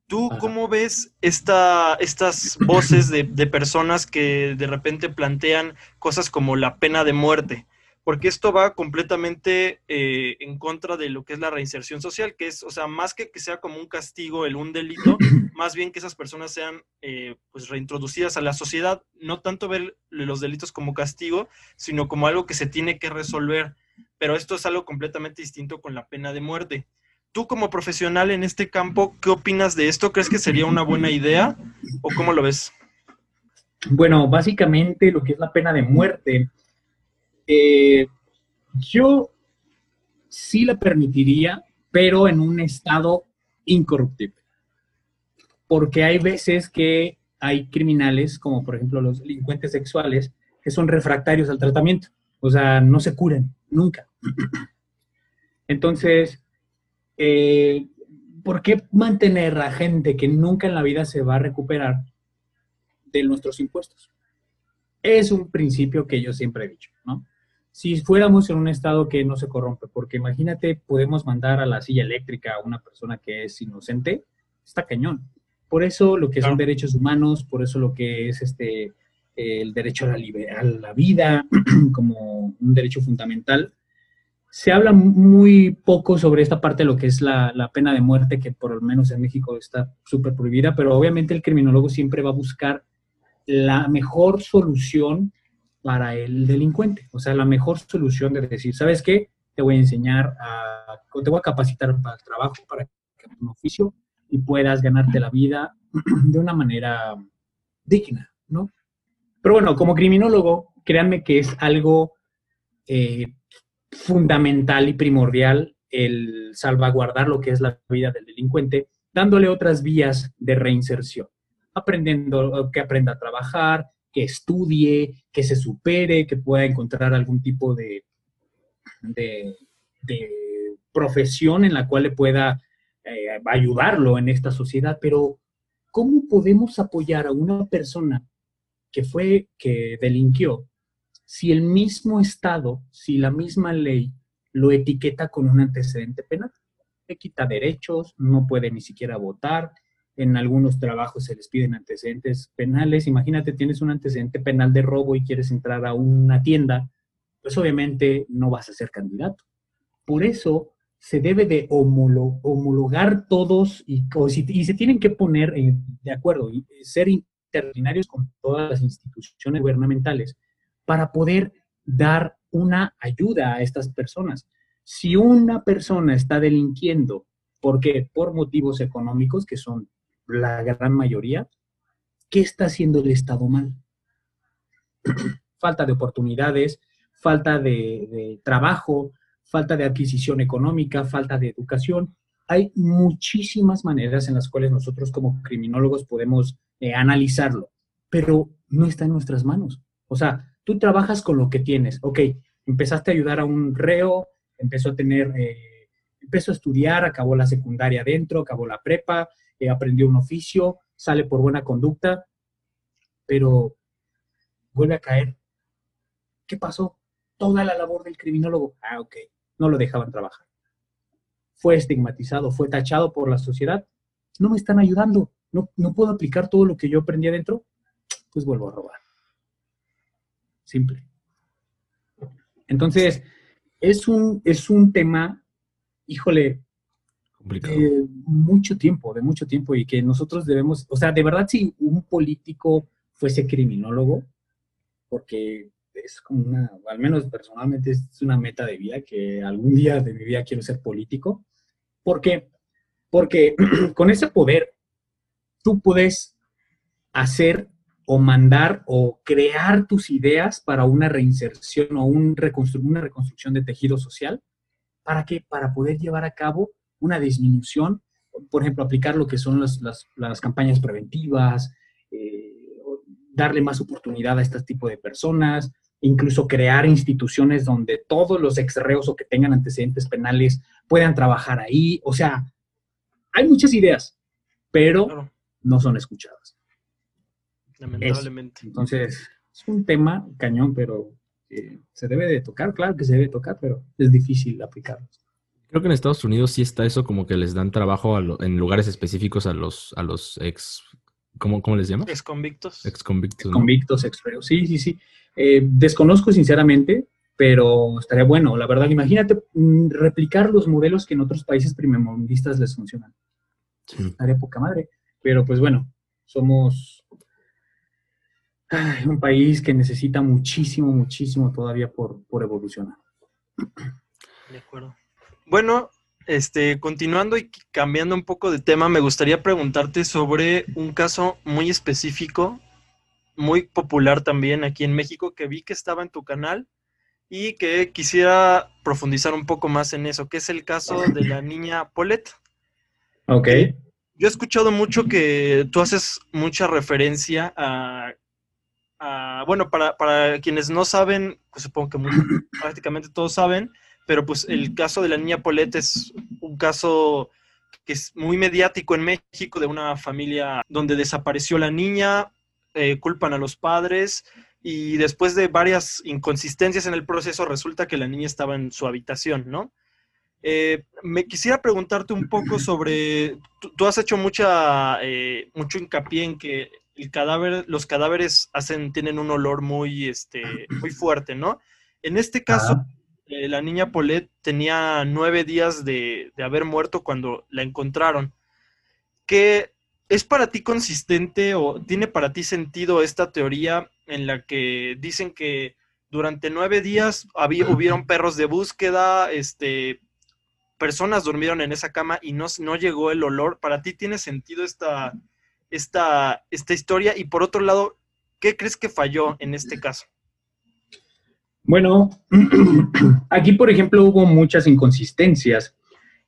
¿tú cómo ves esta, estas voces de, de personas que de repente plantean cosas como la pena de muerte? porque esto va completamente eh, en contra de lo que es la reinserción social, que es, o sea, más que que sea como un castigo, el un delito, más bien que esas personas sean eh, pues reintroducidas a la sociedad, no tanto ver los delitos como castigo, sino como algo que se tiene que resolver. Pero esto es algo completamente distinto con la pena de muerte. Tú como profesional en este campo, ¿qué opinas de esto? ¿Crees que sería una buena idea o cómo lo ves? Bueno, básicamente lo que es la pena de muerte eh, yo sí la permitiría, pero en un estado incorruptible. Porque hay veces que hay criminales, como por ejemplo los delincuentes sexuales, que son refractarios al tratamiento. O sea, no se curan, nunca. Entonces, eh, ¿por qué mantener a gente que nunca en la vida se va a recuperar de nuestros impuestos? Es un principio que yo siempre he dicho, ¿no? si fuéramos en un estado que no se corrompe, porque imagínate, podemos mandar a la silla eléctrica a una persona que es inocente, está cañón. Por eso lo que son derechos humanos, por eso lo que es este el derecho a la, a la vida como un derecho fundamental, se habla muy poco sobre esta parte de lo que es la, la pena de muerte, que por lo menos en México está súper prohibida, pero obviamente el criminólogo siempre va a buscar la mejor solución para el delincuente. O sea, la mejor solución de decir, ¿sabes qué? Te voy a enseñar, a, te voy a capacitar para el trabajo, para que un oficio y puedas ganarte la vida de una manera digna, ¿no? Pero bueno, como criminólogo, créanme que es algo eh, fundamental y primordial el salvaguardar lo que es la vida del delincuente, dándole otras vías de reinserción, aprendiendo que aprenda a trabajar, que estudie, que se supere, que pueda encontrar algún tipo de, de, profesión en la cual le pueda eh, ayudarlo en esta sociedad. Pero, ¿cómo podemos apoyar a una persona que fue, que delinquió, si el mismo Estado, si la misma ley lo etiqueta con un antecedente penal? Le quita derechos, no puede ni siquiera votar, en algunos trabajos se les piden antecedentes penales. Imagínate, tienes un antecedente penal de robo y quieres entrar a una tienda, pues obviamente no vas a ser candidato. Por eso se debe de homologar todos y, se tienen que poner de acuerdo y ser interdisciplinarios con todas las instituciones gubernamentales para poder dar una ayuda a estas personas. Si una persona está delinquiendo, ¿por qué? Por motivos económicos, que son la gran mayoría, ¿qué está haciendo el Estado mal? falta de oportunidades, falta de, trabajo, falta de adquisición económica, falta de educación. Hay muchísimas maneras en las cuales nosotros como criminólogos podemos eh, analizarlo, pero no está en nuestras manos. O sea, tú trabajas con lo que tienes. Ok, empezaste a ayudar a un reo, empezó a tener, eh, empezó a estudiar, acabó la secundaria adentro, acabó la prepa, aprendió un oficio, sale por buena conducta, pero vuelve a caer. ¿Qué pasó? Toda la labor del criminólogo. Ah, ok, no lo dejaban trabajar. Fue estigmatizado, fue tachado por la sociedad. No me están ayudando. No, no puedo aplicar todo lo que yo aprendí adentro. Pues vuelvo a robar. Simple. Entonces, es un, es un tema, híjole, de mucho tiempo, de mucho tiempo, y que nosotros debemos, o sea, de verdad, si un político fuese criminólogo, porque es como una, al menos personalmente es una meta de vida, que algún día de mi vida quiero ser político, porque, porque con ese poder tú puedes hacer o mandar o crear tus ideas para una reinserción o un una reconstrucción de tejido social. ¿Para qué? Para poder llevar a cabo una disminución, por ejemplo, aplicar lo que son las, las, campañas preventivas, eh, darle más oportunidad a este tipo de personas, incluso crear instituciones donde todos los exreos o que tengan antecedentes penales puedan trabajar ahí. O sea, hay muchas ideas, pero no son escuchadas. Lamentablemente. entonces, es un tema cañón, pero se debe de tocar, claro que se debe tocar, pero es difícil aplicarlo. Creo que en Estados Unidos sí está eso, como que les dan trabajo en lugares específicos a los, a los ex, ¿cómo, cómo les llama? Ex convictos. Ex convictos. Convictos, ex Sí, sí, sí. Eh, desconozco sinceramente, pero estaría bueno. La verdad, imagínate mm, replicar los modelos que en otros países primermundistas les funcionan. Sí. Estaría poca madre. Pero pues bueno, somos un país que necesita muchísimo, muchísimo todavía por, por evolucionar. De acuerdo. Bueno, este, continuando y cambiando un poco de tema, me gustaría preguntarte sobre un caso muy específico, muy popular también aquí en México, que vi que estaba en tu canal y que quisiera profundizar un poco más en eso, que es el caso de la niña Paulette. Ok. Yo he escuchado mucho que tú haces mucha referencia a, bueno, para, para, quienes no saben, pues supongo que prácticamente todos saben, pero pues el caso de la niña Paulette es un caso que es muy mediático en México de una familia donde desapareció la niña, eh, culpan a los padres, y después de varias inconsistencias en el proceso resulta que la niña estaba en su habitación, ¿no? Eh, me quisiera preguntarte un poco sobre, tú, has hecho mucha, eh, mucho hincapié en que el cadáver, los cadáveres hacen, tienen un olor muy, este, muy fuerte, ¿no? En este caso, eh, la niña Paulette tenía nueve días de, de, haber muerto cuando la encontraron. ¿Qué es para ti consistente o tiene para ti sentido esta teoría en la que dicen que durante nueve días había, hubieron perros de búsqueda, este, personas durmieron en esa cama y no, no llegó el olor. ¿Para ti tiene sentido esta, esta, esta historia? Y por otro lado, ¿qué crees que falló en este caso? Bueno, aquí por ejemplo hubo muchas inconsistencias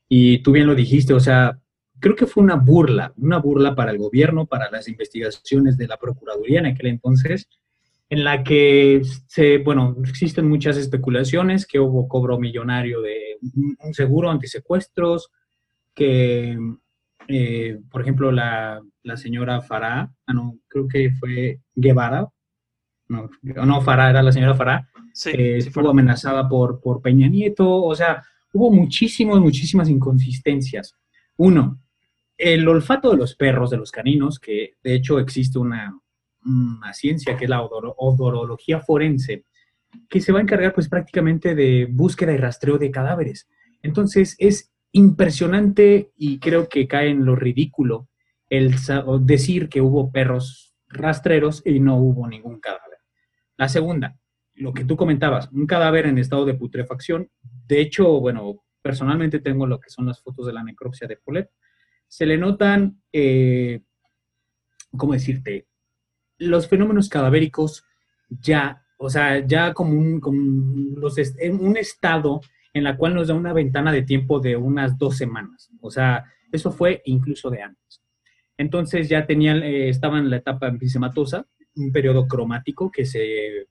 y tú bien lo dijiste, o sea, creo que fue una burla, una burla para el gobierno, para las investigaciones de la Procuraduría en aquel entonces, en la que se, bueno, existen muchas especulaciones, que hubo cobro millonario de un seguro antisecuestros, que, eh, por ejemplo, la, señora Farah, ah, no, creo que fue Guevara, no, no Farah, era la señora Farah, eh, estuvo amenazada por, por Peña Nieto, o sea, hubo muchísimas, muchísimas inconsistencias. Uno, el olfato de los perros, de los caninos, que de hecho existe una, una ciencia que es la odorología forense, que se va a encargar pues prácticamente de búsqueda y rastreo de cadáveres. Entonces es impresionante y creo que cae en lo ridículo el decir que hubo perros rastreros y no hubo ningún cadáver. La segunda, lo que tú comentabas, un cadáver en estado de putrefacción. De hecho, bueno, personalmente tengo lo que son las fotos de la necropsia de Polet. Se le notan, eh, ¿cómo decirte? los fenómenos cadavéricos ya, o sea, ya como un, los un estado en la cual nos da una ventana de tiempo de unas dos semanas. O sea, eso fue incluso de antes. Entonces ya tenían, eh, estaba en la etapa episematosa, un periodo cromático que se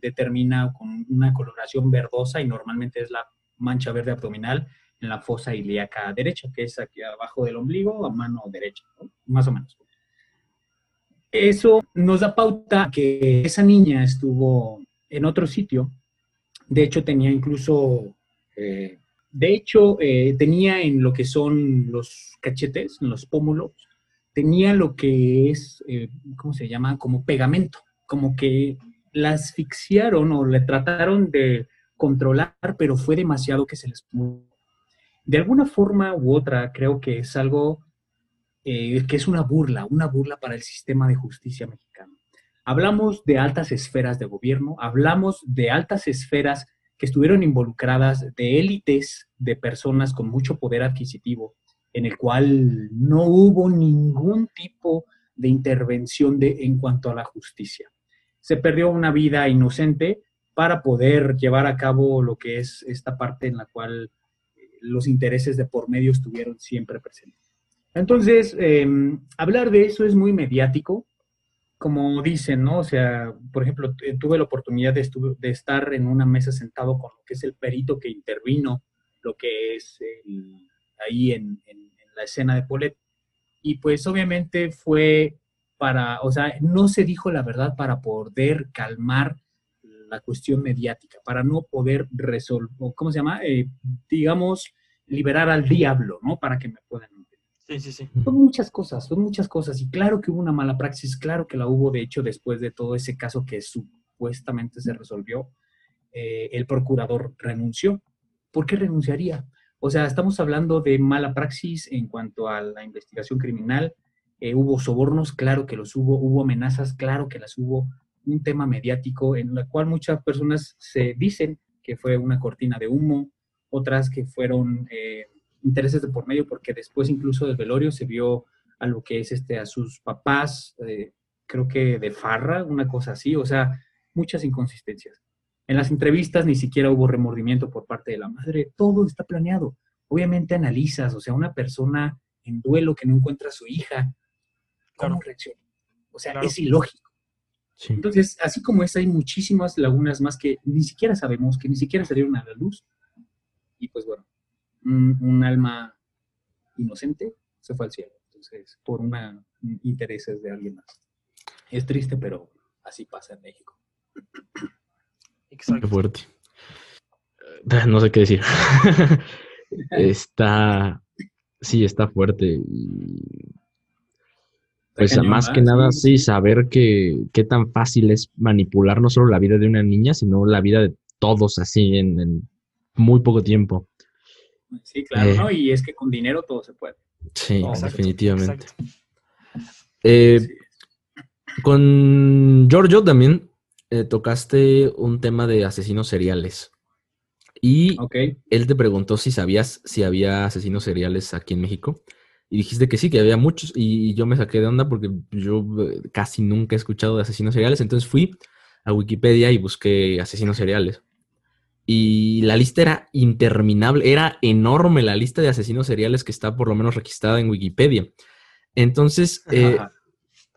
determina con una coloración verdosa y normalmente es la mancha verde abdominal en la fosa ilíaca derecha, que es aquí abajo del ombligo, a mano derecha, más o menos. Eso nos da pauta que esa niña estuvo en otro sitio. De hecho, tenía incluso, eh, de hecho, eh, tenía en lo que son los cachetes, en los pómulos, tenía lo que es, eh, ¿cómo se llama? Como pegamento, como que la asfixiaron o le trataron de controlar, pero fue demasiado que se les... De alguna forma u otra, creo que es algo eh, que es una burla, una burla para el sistema de justicia mexicano. Hablamos de altas esferas de gobierno, hablamos de altas esferas que estuvieron involucradas, de élites, de personas con mucho poder adquisitivo, en el cual no hubo ningún tipo de intervención en cuanto a la justicia. Se perdió una vida inocente para poder llevar a cabo lo que es esta parte en la cual eh, los intereses de por medio estuvieron siempre presentes. Entonces, em, hablar de eso es muy mediático, como dicen, ¿no? O sea, por ejemplo, tuve la oportunidad de, estar en una mesa sentado con lo que es el perito que intervino, lo que es ahí en, la escena de Polet. Y pues obviamente fue para, o sea, no se dijo la verdad para poder calmar la cuestión mediática, para no poder resolver, ¿cómo se llama? Eh, digamos, liberar al diablo, ¿no? Para que me puedan Sí, sí. Son muchas cosas, son muchas cosas. Y claro que hubo una mala praxis, claro que la hubo, de hecho, después de todo ese caso que supuestamente se resolvió, eh, el procurador renunció. ¿Por qué renunciaría? O sea, estamos hablando de mala praxis en cuanto a la investigación criminal. Eh, hubo sobornos, claro que los hubo, hubo amenazas, claro que las hubo, un tema mediático en el cual muchas personas se dicen que fue una cortina de humo, otras que fueron eh, intereses de por medio, porque después incluso del velorio se vio a lo que es este, a sus papás, eh, creo que de farra, una cosa así, o sea, muchas inconsistencias. En las entrevistas ni siquiera hubo remordimiento por parte de la madre, todo está planeado. Obviamente analizas, o sea, una persona en duelo que no encuentra a su hija, ¿cómo reacciona? O sea, es ilógico. Entonces, así como esa, hay muchísimas lagunas más que ni siquiera sabemos, que ni siquiera salieron a la luz. Y pues bueno, un, alma inocente se fue al cielo. Entonces, por una intereses de alguien más. Es triste, pero así pasa en México. Exacto. Qué fuerte. Eh, no sé qué decir. está, sí, está fuerte. Pues más que nada, sí, saber que qué tan fácil es manipular no solo la vida de una niña, sino la vida de todos así en, muy poco tiempo. Sí, claro, ¿no? Eh. Y es que con dinero todo se puede. Sí, definitivamente. Eh, con Giorgio también eh, tocaste un tema de asesinos seriales. Y él te preguntó si sabías si había asesinos seriales aquí en México. Y dijiste que sí, que había muchos. Y yo me saqué de onda porque yo casi nunca he escuchado de asesinos seriales. Entonces fui a Wikipedia y busqué asesinos seriales. Y la lista era interminable, era enorme la lista de asesinos seriales que está por lo menos registrada en Wikipedia. Entonces, eh,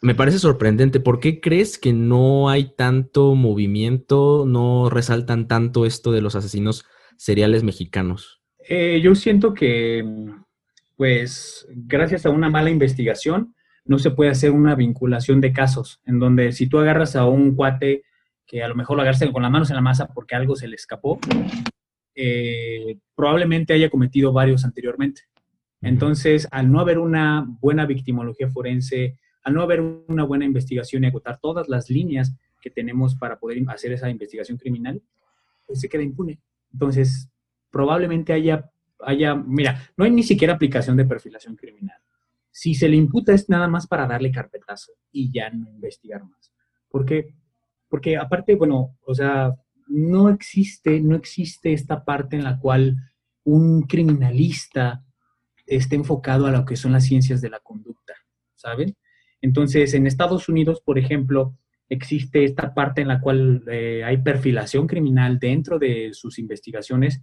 me parece sorprendente. ¿Por qué crees que no hay tanto movimiento, no resaltan tanto esto de los asesinos seriales mexicanos? Eh, yo siento que, pues, gracias a una mala investigación, no se puede hacer una vinculación de casos, en donde si tú agarras a un cuate que a lo mejor lo agarraste con las manos en la masa porque algo se le escapó, eh, probablemente haya cometido varios anteriormente. Entonces, al no haber una buena victimología forense, al no haber una buena investigación y agotar todas las líneas que tenemos para poder hacer esa investigación criminal, pues se queda impune. Entonces, probablemente haya, haya, mira, no hay ni siquiera aplicación de perfilación criminal. Si se le imputa es nada más para darle carpetazo y ya no investigar más. ¿Por qué? Porque aparte, bueno, o sea, no existe, no existe esta parte en la cual un criminalista esté enfocado a lo que son las ciencias de la conducta, ¿saben? Entonces, en Estados Unidos, por ejemplo, existe esta parte en la cual eh, hay perfilación criminal dentro de sus investigaciones,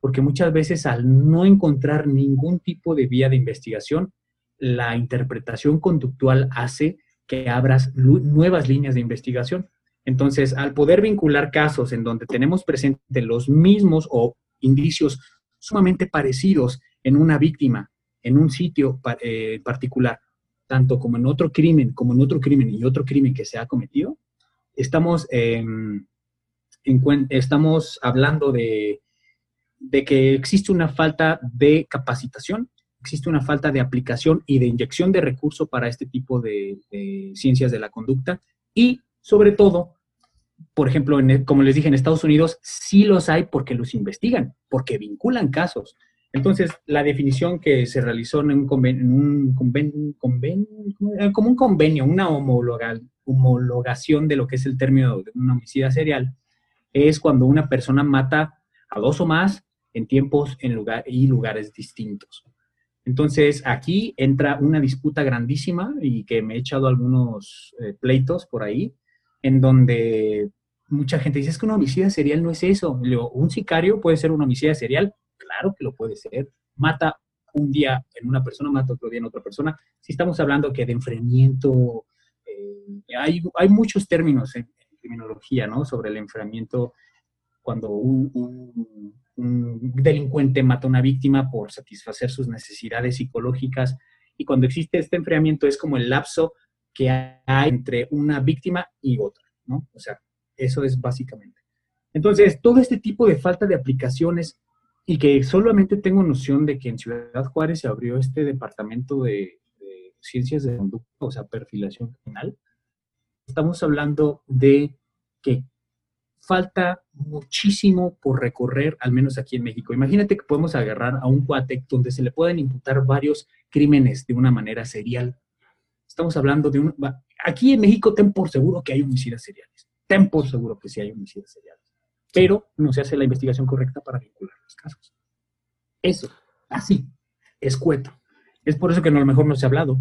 porque muchas veces al no encontrar ningún tipo de vía de investigación, la interpretación conductual hace que abras nuevas líneas de investigación. Entonces, al poder vincular casos en donde tenemos presentes los mismos o indicios sumamente parecidos en una víctima, en un sitio eh, particular, tanto como en otro crimen, como en otro crimen y otro crimen que se ha cometido, estamos, em, estamos hablando de, de que existe una falta de capacitación, existe una falta de aplicación y de inyección de recursos para este tipo de, ciencias de la conducta y sobre todo, por ejemplo, como les dije, en Estados Unidos sí los hay porque los investigan, porque vinculan casos. Entonces, la definición que se realizó en un convenio, un como un convenio, una homologación de lo que es el término de un homicida serial, es cuando una persona mata a dos o más en tiempos en lugar, y lugares distintos. Entonces, aquí entra una disputa grandísima y que me he echado algunos eh, pleitos por ahí, en donde mucha gente dice, es que un homicida serial no es eso. un sicario puede ser un homicida serial, Claro que lo puede ser. Mata un día en una persona, mata otro día en otra persona. Si estamos hablando que de enfriamiento, eh, hay, hay, muchos términos en, criminología, ¿no? Sobre el enfriamiento cuando un, delincuente mata a una víctima por satisfacer sus necesidades psicológicas. Y cuando existe este enfriamiento es como el lapso que hay entre una víctima y otra, ¿no? O sea, eso es básicamente. Entonces, todo este tipo de falta de aplicaciones y que solamente tengo noción de que en Ciudad Juárez se abrió este departamento de, ciencias de conducta, o sea, perfilación criminal. Estamos hablando de que falta muchísimo por recorrer, al menos aquí en México. Imagínate que podemos agarrar a un cuate donde se le pueden imputar varios crímenes de una manera serial. Estamos hablando de un... Aquí en México ten por seguro que hay homicidas seriales. Ten por seguro que sí hay homicidas seriales pero no se hace la investigación correcta para vincular los casos. Eso, así, escueto. Es por eso que a lo mejor no se ha hablado.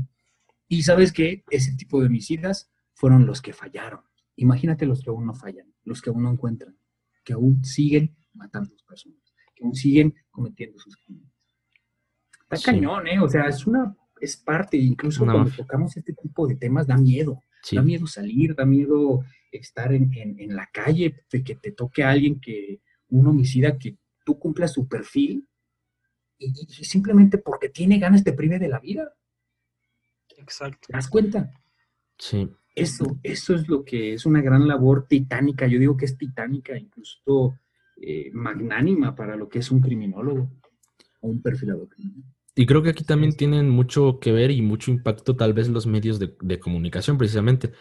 Y sabes que ese tipo de homicidas fueron los que fallaron. Imagínate los que aún no fallan, los que aún no encuentran, que aún siguen matando a personas, que aún siguen cometiendo sus crímenes. Está cañón, ¿eh? O sea, es una, es parte, incluso cuando tocamos este tipo de temas da miedo. Da miedo salir, da miedo estar en, la calle, de que te toque a alguien que, un homicida que tú cumplas su perfil y, simplemente porque tiene ganas te prive de la vida. Exacto. ¿Te das cuenta? Sí. Eso, eso es lo que es una gran labor titánica. Yo digo que es titánica, incluso eh, magnánima para lo que es un criminólogo o un perfilador Y creo que aquí también tienen mucho que ver y mucho impacto tal vez los medios de, comunicación precisamente,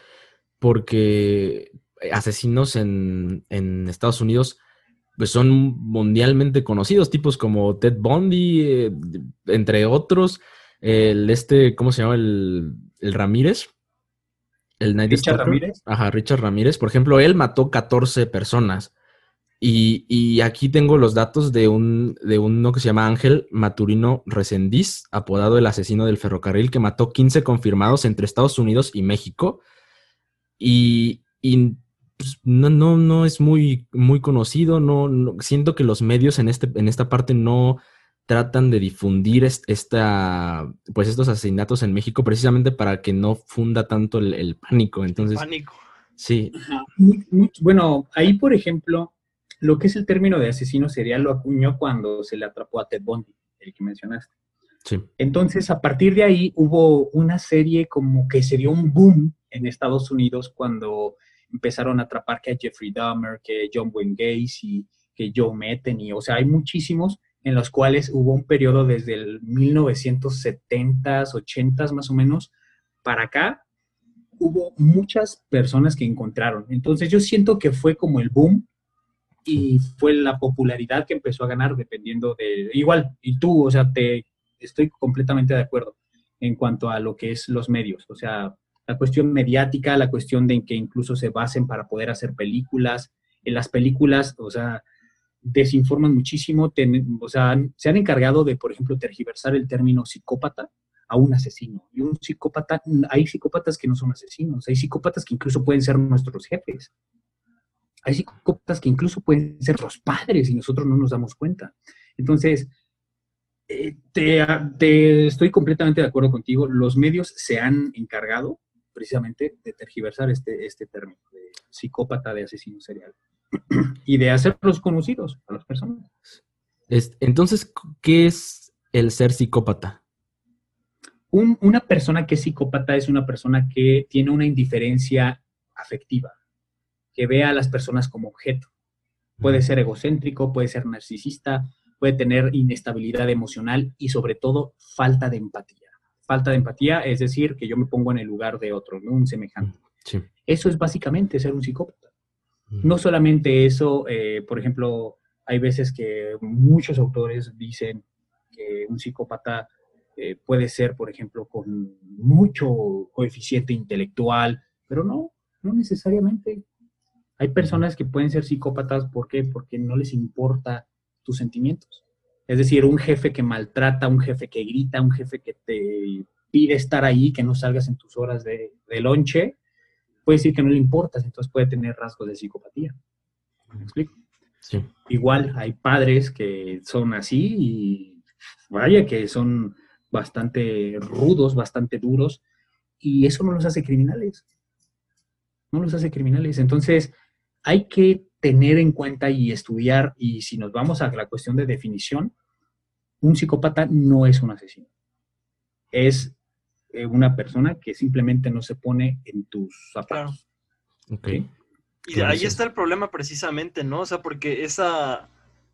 porque asesinos en, Estados Unidos pues son mundialmente conocidos, tipos como Ted Bundy, eh, entre otros, el este, ¿cómo se llama? El, el Ramírez. El Richard Ramírez. Ajá, Richard Ramírez. Por ejemplo, él mató 14 personas. Y, aquí tengo los datos de, un, de uno que se llama Ángel Maturino Resendiz, apodado el asesino del ferrocarril, que mató 15 confirmados entre Estados Unidos y México. Y, pues, no, no, no es muy, muy conocido. No, siento que los medios en, este, en esta parte no tratan de difundir esta, pues estos asesinatos en México precisamente para que no funda tanto el, pánico. Entonces, pánico. Sí. bueno, ahí, por ejemplo, lo que es el término de asesino serial lo acuñó cuando se le atrapó a Ted Bundy, el que mencionaste. Sí. Entonces, a partir de ahí hubo una serie como que se dio un boom en Estados Unidos cuando empezaron a atrapar que a Jeffrey Dahmer, que John Wayne Gacy, que Joe Metheny, o sea, hay muchísimos en los cuales hubo un periodo desde el 1970s, 80s más o menos, para acá, hubo muchas personas que encontraron. Entonces yo siento que fue como el boom y fue la popularidad que empezó a ganar dependiendo de, igual, y tú, o sea, te estoy completamente de acuerdo en cuanto a lo que es los medios, o sea, la cuestión mediática, la cuestión de que incluso se basen para poder hacer películas, en las películas, o sea, desinforman muchísimo, o sea, se han encargado de, por ejemplo, tergiversar el término psicópata a un asesino. Y un psicópata, hay psicópatas que no son asesinos, hay psicópatas que incluso pueden ser nuestros jefes. Hay psicópatas que incluso pueden ser los padres y nosotros no nos damos cuenta. Entonces, eh, te, estoy completamente de acuerdo contigo. Los medios se han encargado precisamente de tergiversar este, este término de psicópata, de asesino serial y de hacerlos conocidos a las personas. Entonces, ¿qué es el ser psicópata? una persona que es psicópata es una persona que tiene una indiferencia afectiva que vea a las personas como objeto. Puede ser egocéntrico, puede ser narcisista, puede tener inestabilidad emocional y sobre todo falta de empatía. Falta de empatía es decir, que yo me pongo en el lugar de otro, ¿no? un semejante. Eso es básicamente ser un psicópata. No solamente eso, eh, por ejemplo, hay veces que muchos autores dicen que un psicópata eh, puede ser, por ejemplo, con mucho coeficiente intelectual, pero no, no necesariamente. Hay personas que pueden ser psicópatas, ¿por qué? Porque no les importa tus sentimientos. Es decir, un jefe que maltrata, un jefe que grita, un jefe que te pide estar ahí, que no salgas en tus horas de, de lonche, puede decir que no le importas, entonces puede tener rasgos de psicopatía. ¿Me explico? Sí. Igual hay padres que son así y vaya que son bastante rudos, bastante duros, y eso no los hace criminales. No los hace criminales. Entonces, hay que tener en cuenta y estudiar, y si nos vamos a la cuestión de definición, un psicópata no es un asesino. Es eh, una persona que simplemente no se pone en tus zapatos. Y ahí está el problema precisamente, ¿no? O sea, porque esa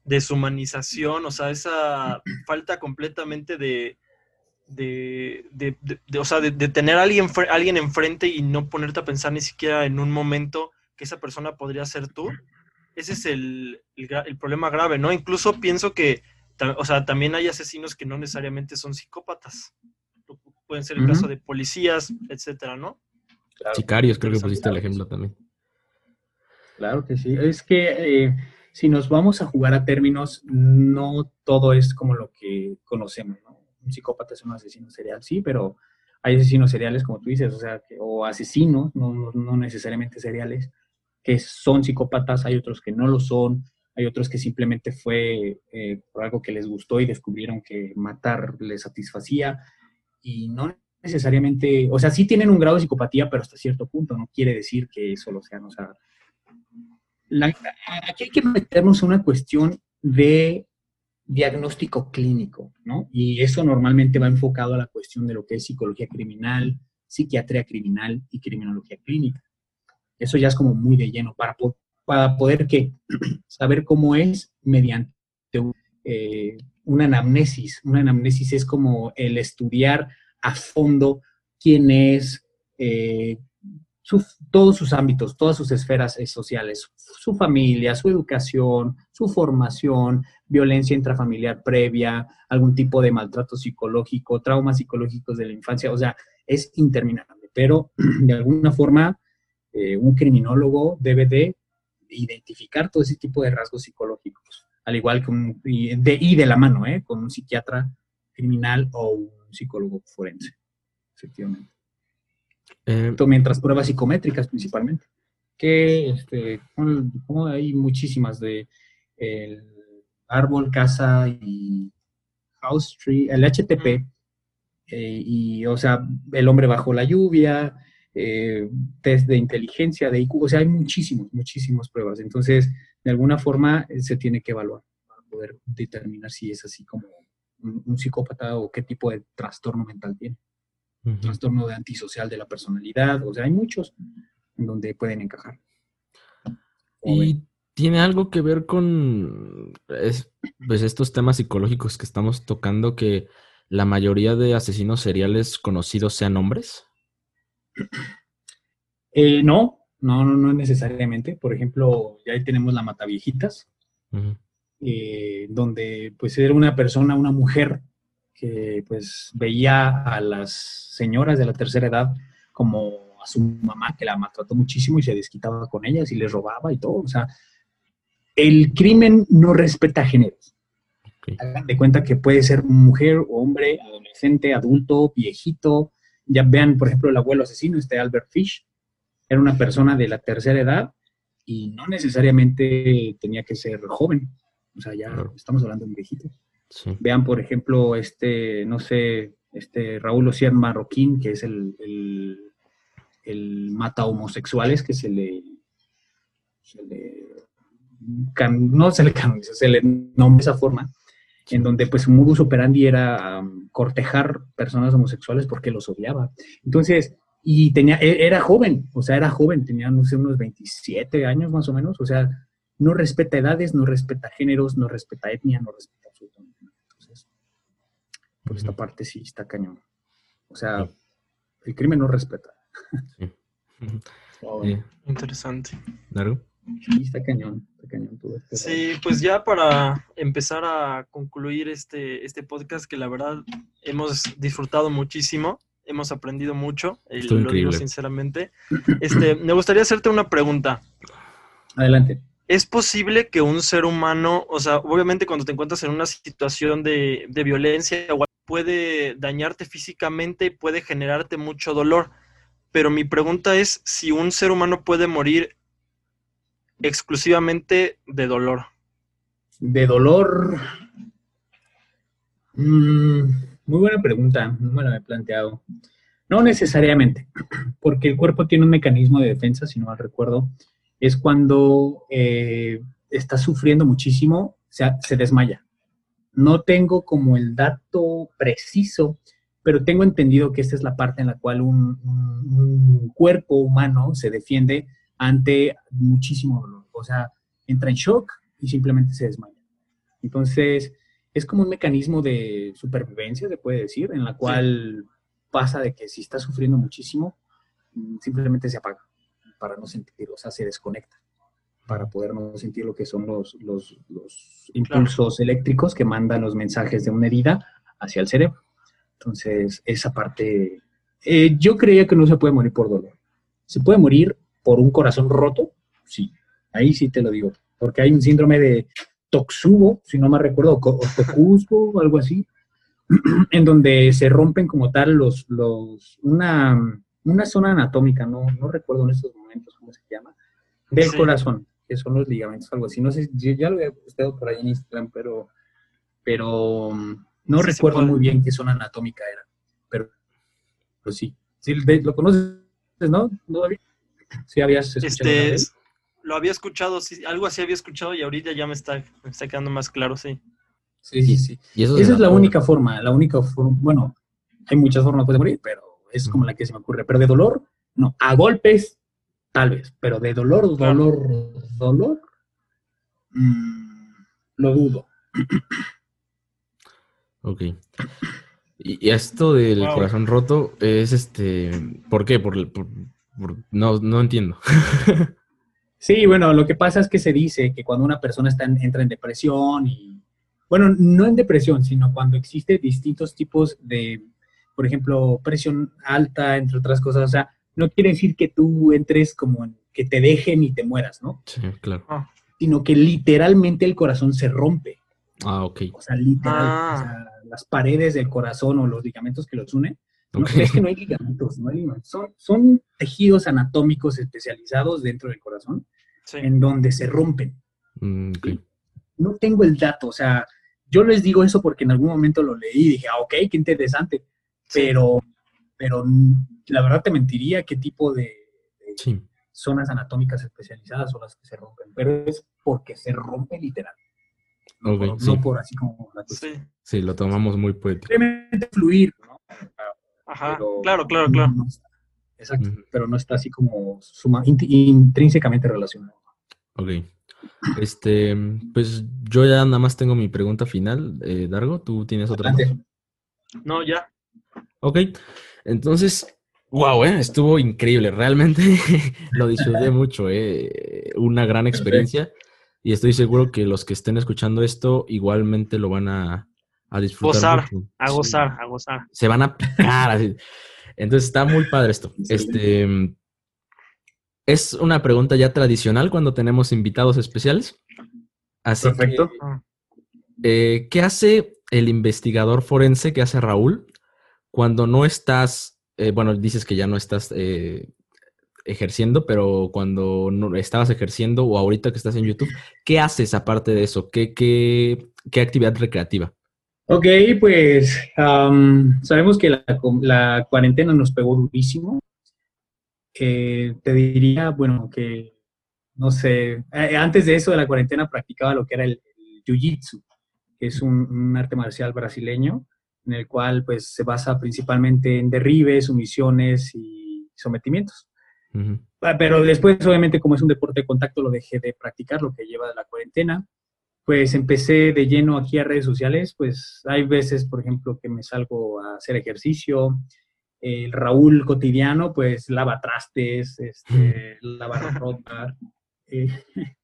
deshumanización, o sea, esa falta completamente de, de, o sea, de, tener a alguien, alguien enfrente y no ponerte a pensar ni siquiera en un momento que esa persona podría ser tú, ese es el, problema grave, ¿no? Incluso pienso que, o sea, también hay asesinos que no necesariamente son psicópatas. Pueden ser el caso de policías, etcétera, ¿no? Sicarios, creo que pusiste el ejemplo también. Claro que sí. Es que eh, si nos vamos a jugar a términos, no todo es como lo que conocemos, ¿no? Un psicópata es un asesino serial, sí, pero hay asesinos seriales, como tú dices, o sea, o asesinos, no, no necesariamente seriales, que son psicópatas, hay otros que no lo son, hay otros que simplemente fue eh, por algo que les gustó y descubrieron que matar les satisfacía y no necesariamente, o sea, sí tienen un grado de psicopatía, pero hasta cierto punto, no quiere decir que eso lo sean, o sea, aquí hay que meternos una cuestión de diagnóstico clínico, ¿no? Y eso normalmente va enfocado a la cuestión de lo que es psicología criminal, psiquiatría criminal y criminología clínica. Eso ya es como muy de lleno para, para poder que saber cómo es mediante eh, una anamnesis. Una anamnesis es como el estudiar a fondo quién es, eh, todos sus ámbitos, todas sus esferas eh, sociales, su familia, su educación, su formación, violencia intrafamiliar previa, algún tipo de maltrato psicológico, traumas psicológicos de la infancia, o sea, es interminable, pero de alguna forma eh, un criminólogo debe de identificar todo ese tipo de rasgos psicológicos, al igual que un, y de, y de la mano, ¿eh? con un psiquiatra criminal o un psicólogo forense, efectivamente. Eh, mientras pruebas psicométricas principalmente, que este, como hay muchísimas de el árbol, casa y house tree, el HTP, eh, y o sea, el hombre bajo la lluvia, eh, test de inteligencia, de IQ, o sea, hay muchísimos, muchísimas pruebas. Entonces, de alguna forma eh, se tiene que evaluar para poder determinar si es así como un, psicópata o qué tipo de trastorno mental tiene. Trastorno de antisocial de la personalidad, o sea, hay muchos en donde pueden encajar. Y tiene algo que ver con pues estos temas psicológicos que estamos tocando, que la mayoría de asesinos seriales conocidos sean hombres. Eh, no, no, no, no necesariamente. Por ejemplo, ya ahí tenemos la Mataviejitas, eh, donde pues era una persona, una mujer que pues veía a las señoras de la tercera edad como a su mamá que la maltrató muchísimo y se desquitaba con ellas y les robaba y todo. O sea, el crimen no respeta géneros. Hagan de cuenta que puede ser mujer, hombre, adolescente, adulto, viejito, ya vean, por ejemplo, el abuelo asesino, este Albert Fish, era una persona de la tercera edad y no necesariamente tenía que ser joven. O sea, ya estamos hablando de un viejito. Vean, por ejemplo, este, no sé, este Raúl Ociar Marroquín, que es el, el, mata homosexuales, que se le, no se le canoniza, se le nombra de esa forma en donde pues su modus operandi era cortejar personas homosexuales porque los odiaba. Entonces, y tenía, e, era joven, o sea, era joven, tenía, no sé, unos 27 años más o menos, o sea, no respeta edades, no respeta géneros, no respeta etnia, no respeta absolutamente nada. Entonces, por esta parte sí está cañón. O sea, el crimen no respeta. Interesante. ¿Largo? Sí, está cañón, está cañón todo esto. Sí, pues ya para empezar a concluir este, este podcast que la verdad hemos disfrutado muchísimo, hemos aprendido mucho, y lo digo sinceramente. Este, me gustaría hacerte una pregunta. Adelante. ¿Es posible que un ser humano, o sea, obviamente cuando te encuentras en una situación de, de violencia, puede dañarte físicamente y puede generarte mucho dolor? Pero mi pregunta es si un ser humano puede morir exclusivamente de dolor? De dolor. Mm, muy buena pregunta, no me la he planteado. No necesariamente, porque el cuerpo tiene un mecanismo de defensa, si no mal recuerdo, es cuando eh, está sufriendo muchísimo, se, se desmaya. No tengo como el dato preciso, pero tengo entendido que esta es la parte en la cual un cuerpo humano se defiende ante muchísimo dolor. O sea, entra en shock y simplemente se desmaya. Entonces, es como un mecanismo de supervivencia, se puede decir, en la cual pasa de que si está sufriendo muchísimo, mm, simplemente se apaga para no sentir, o sea, se desconecta para poder no sentir lo que son los, los, impulsos eléctricos que mandan los mensajes de una herida hacia el cerebro. Entonces, esa parte, eh, yo creía que no se puede morir por dolor. Se puede morir por un corazón roto, sí, ahí sí te lo digo, porque hay un síndrome de Toxubo, si no me recuerdo, o Tocusco o algo así, en donde se rompen como tal los, los, una, una zona anatómica, no, no recuerdo en estos momentos cómo se llama, del corazón, que son los ligamentos, algo así. No sé, ya lo había puesto por ahí en Instagram, pero, pero no recuerdo muy bien qué zona anatómica era, pero, pero sí. sí ¿Lo conoces, no? ¿No, David? Sí, habías escuchado. Este, lo había escuchado, sí, algo así había escuchado y ahorita ya me está, me está quedando más claro, sí. Sí, sí, sí. Esa es la única forma, la única forma, bueno, hay muchas formas de morir, pero Es como la que se me ocurre. Pero de dolor, no. A golpes, tal vez. Pero de dolor, dolor, dolor, mm, lo dudo. Ok. Y, esto del corazón roto es este. ¿Por qué? Por, no, no entiendo. sí, bueno, lo que pasa es que se dice que cuando una persona está entra en depresión y. Bueno, no en depresión, sino cuando existe distintos tipos de, por ejemplo, presión alta, entre otras cosas. O sea, no quiere decir que tú entres como en, que te dejen y te mueras, ¿no? Sí, claro. Ah. Sino que literalmente el corazón se rompe. Ah, ok. O sea, literal. O sea, ah. las paredes del corazón o los ligamentos que los unen. No, es que no hay ligamentos, no hay ligamentos. Son, son tejidos anatómicos especializados dentro del corazón en donde se rompen. Mm, no tengo el dato, o sea, yo les digo eso porque en algún momento lo leí y dije, ah, ok, qué interesante. Pero, pero la verdad te mentiría qué tipo de, zonas anatómicas especializadas son las que se rompen. Pero es porque se rompe literal no, por así como sí. lo tomamos muy poético. Simplemente fluir, ¿no? Ajá, claro, claro, claro. exacto, pero no está así como intrínsecamente relacionado. Ok. Este, pues yo ya nada más tengo mi pregunta final. Eh, Dargo, ¿tú tienes otra? No, ya. Ok, entonces, wow, eh, estuvo increíble. Realmente lo disfruté mucho, eh, una gran experiencia. Y estoy seguro que los que estén escuchando esto igualmente lo van a, a disfrutar. Gozar, a gozar, a gozar. Se van a picar. Entonces está muy padre esto. Este es una pregunta ya tradicional cuando tenemos invitados especiales. Así Perfecto. Eh, ¿Qué hace el investigador forense? ¿Qué hace Raúl cuando no estás, eh, bueno, dices que ya no estás eh, ejerciendo, pero cuando no estabas ejerciendo o ahorita que estás en YouTube, ¿qué haces aparte de eso? ¿Qué, qué, qué actividad recreativa? Ok, pues sabemos que la, cuarentena nos pegó durísimo. te diría, bueno, que, no sé, eh, antes de eso de la cuarentena practicaba lo que era el, Jiu-Jitsu, que es un, un, arte marcial brasileño, en el cual pues se basa principalmente en derribes, sumisiones y sometimientos. Ah, pero después, obviamente, como es un deporte de contacto, lo dejé de practicar, lo que lleva de la cuarentena. Pues empecé de lleno aquí a redes sociales, pues hay veces, por ejemplo, que me salgo a hacer ejercicio. El Raúl cotidiano, pues lava trastes, este, lava ropa. Eh,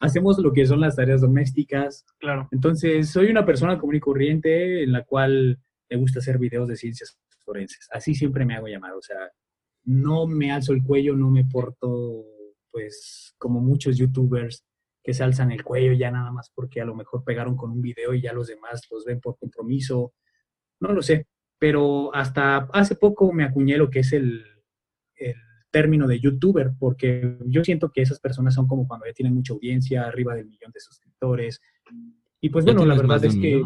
hacemos lo que son las tareas domésticas. Claro. Entonces, soy una persona común y corriente en la cual me gusta hacer videos de ciencias forenses. Así siempre me hago llamar. O sea, no me alzo el cuello, no me porto, pues, como muchos youtubers que se alzan el cuello ya nada más porque a lo mejor pegaron con un video y ya los demás los ven por compromiso. No lo sé, pero hasta hace poco me acuñé lo que es el, término de youtuber, porque yo siento que esas personas son como cuando ya tienen mucha audiencia, arriba del millón de suscriptores. Y pues bueno, la verdad es que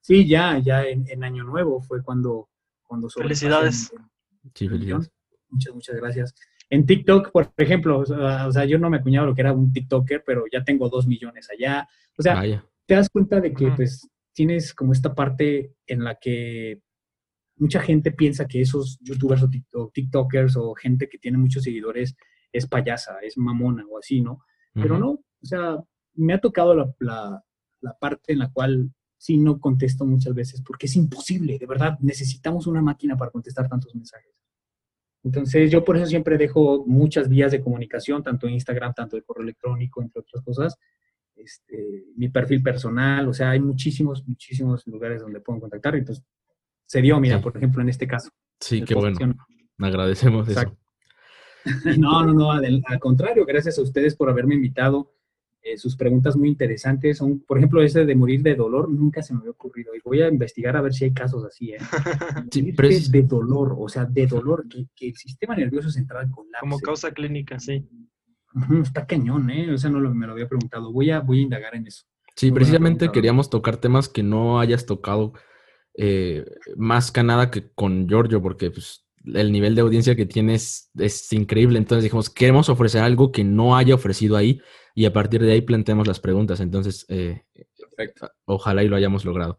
sí, ya, ya en, Año Nuevo fue cuando, cuando Felicidades. Sí, Muchas, muchas gracias. En TikTok, por ejemplo, o sea, yo no me acuñaba lo que era un TikToker, pero ya tengo dos millones allá. O sea, te das cuenta de que pues tienes como esta parte en la que mucha gente piensa que esos youtubers o TikTokers o gente que tiene muchos seguidores es payasa, es mamona o así, ¿no? Pero no, o sea, me ha tocado la, la, la parte en la cual sí no contesto muchas veces porque es imposible, de verdad, necesitamos una máquina para contestar tantos mensajes. Entonces yo por eso siempre dejo muchas vías de comunicación, tanto en Instagram, tanto de correo electrónico, entre otras cosas. Este, mi perfil personal, o sea, hay muchísimos, muchísimos lugares donde puedo contactar. Entonces, se dio, mira, por ejemplo, en este caso. Sí, qué bueno. Agradecemos eso. No, no, no, al, contrario, gracias a ustedes por haberme invitado. Eh, sus preguntas muy interesantes son, por ejemplo, ese de morir de dolor, nunca se me había ocurrido. Y voy a investigar a ver si hay casos así, ¿eh? sí, pero es... De dolor, o sea, de dolor, que, el sistema nervioso central colapse. Como causa clínica, sí. está cañón, ¿eh? O sea, no me lo había preguntado. Voy a, voy a indagar en eso. Sí, precisamente queríamos tocar temas que no hayas tocado eh, más que nada que con Giorgio, porque pues, el nivel de audiencia que tienes es increíble. Entonces dijimos, queremos ofrecer algo que no haya ofrecido ahí y a partir de ahí planteamos las preguntas. Entonces, eh, ojalá y lo hayamos logrado.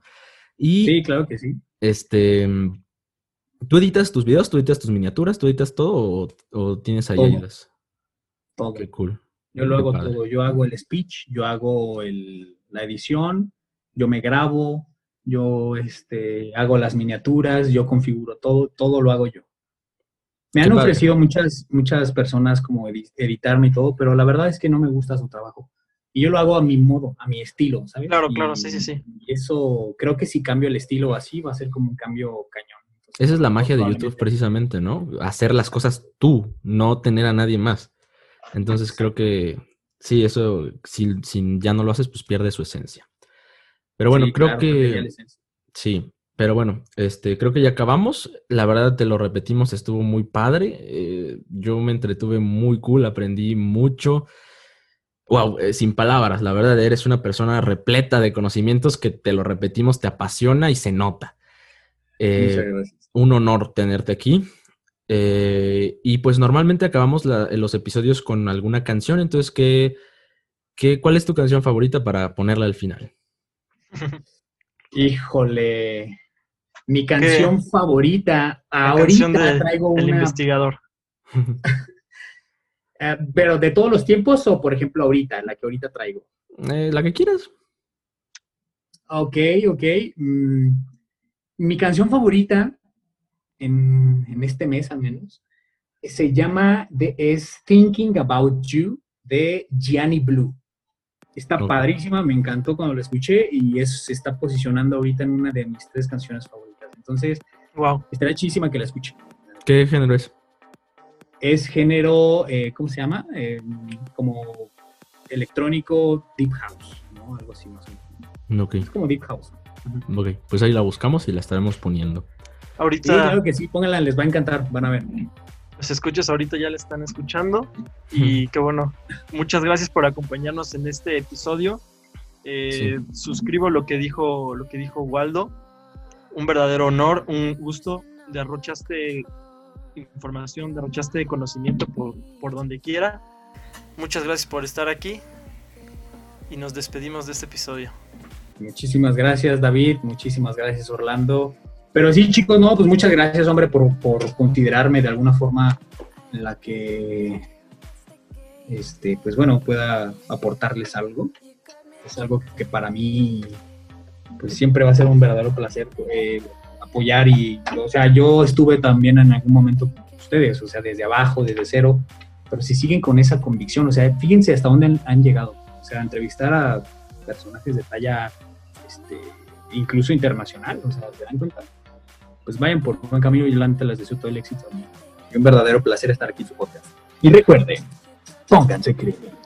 Y, sí, claro que sí. Este, ¿Tú editas tus videos? ¿Tú editas tus miniaturas? ¿Tú editas todo o, tienes ahí ayudas? Todo. Qué cool. Yo lo hago todo. Yo hago el speech, yo hago el, la edición, yo me grabo, yo este, hago las miniaturas, yo configuro todo, todo lo hago yo. Me han ofrecido muchas, muchas personas como editarme y todo, pero la verdad es que no me gusta su trabajo. Y yo lo hago a mi modo, a mi estilo, ¿sabes? Claro, claro, sí, sí, sí. Y eso, creo que si cambio el estilo así, va a ser como un cambio cañón. Esa es la magia de YouTube precisamente, ¿no? Hacer las cosas tú, no tener a nadie más. Entonces creo que sí, eso, si, si, ya no lo haces, pues pierde su esencia. Pero bueno, creo que... Sí, pero bueno, este, creo que ya acabamos. La verdad, te lo repetimos, estuvo muy padre. Eh, yo me entretuve muy cool, aprendí mucho. Wow, eh, sin palabras, la verdad, eres una persona repleta de conocimientos que te lo repetimos, te apasiona y se nota. Eh, un honor tenerte aquí. y pues normalmente acabamos los episodios con alguna canción, entonces, ¿qué, qué, ¿cuál es tu canción favorita para ponerla al final? Híjole, mi canción favorita, ahorita traigo una... El investigador. Eh, pero de todos los tiempos o, por ejemplo, ahorita, la que ahorita traigo. Eh, la que quieras. Ok, ok. Mm, mi canción favorita en, este mes al menos se llama The, es Thinking About You de Gianni Blue. Está padrísima, me encantó cuando la escuché y es, se está posicionando ahorita en una de mis tres canciones favoritas. Entonces, wow. estaría chidísima que la escuche. ¿Qué género es? Es género, eh, ¿cómo se llama? Eh, como electrónico Deep House, ¿no? Algo así más o menos. Es como Deep House. Ok, pues ahí la buscamos y la estaremos poniendo. Ahorita. Sí, claro que sí, pónganla, les va a encantar, van a ver. Los escuchas ahorita ya la están escuchando y qué bueno. Muchas gracias por acompañarnos en este episodio. Eh, suscribo lo que dijo lo que dijo Waldo un verdadero honor, un gusto. Derrochaste información, derrochaste conocimiento por, por donde quiera. Muchas gracias por estar aquí y nos despedimos de este episodio. Muchísimas gracias David, muchísimas gracias Orlando. Pero sí chicos, no, pues muchas gracias hombre por, por considerarme de alguna forma en la que, este, pues bueno, pueda aportarles algo. Es algo que para mí pues siempre va a ser un verdadero placer eh, apoyar y, o sea, yo estuve también en algún momento con ustedes, o sea, desde abajo, desde cero, pero si siguen con esa convicción, o sea, fíjense hasta dónde han llegado, o sea, entrevistar a personajes de talla, este, incluso internacional, o sea, se dan cuenta, pues vayan por buen camino y delante les deseo todo el éxito. Y un verdadero placer estar aquí en su podcast. Y recuerden, pónganse creer.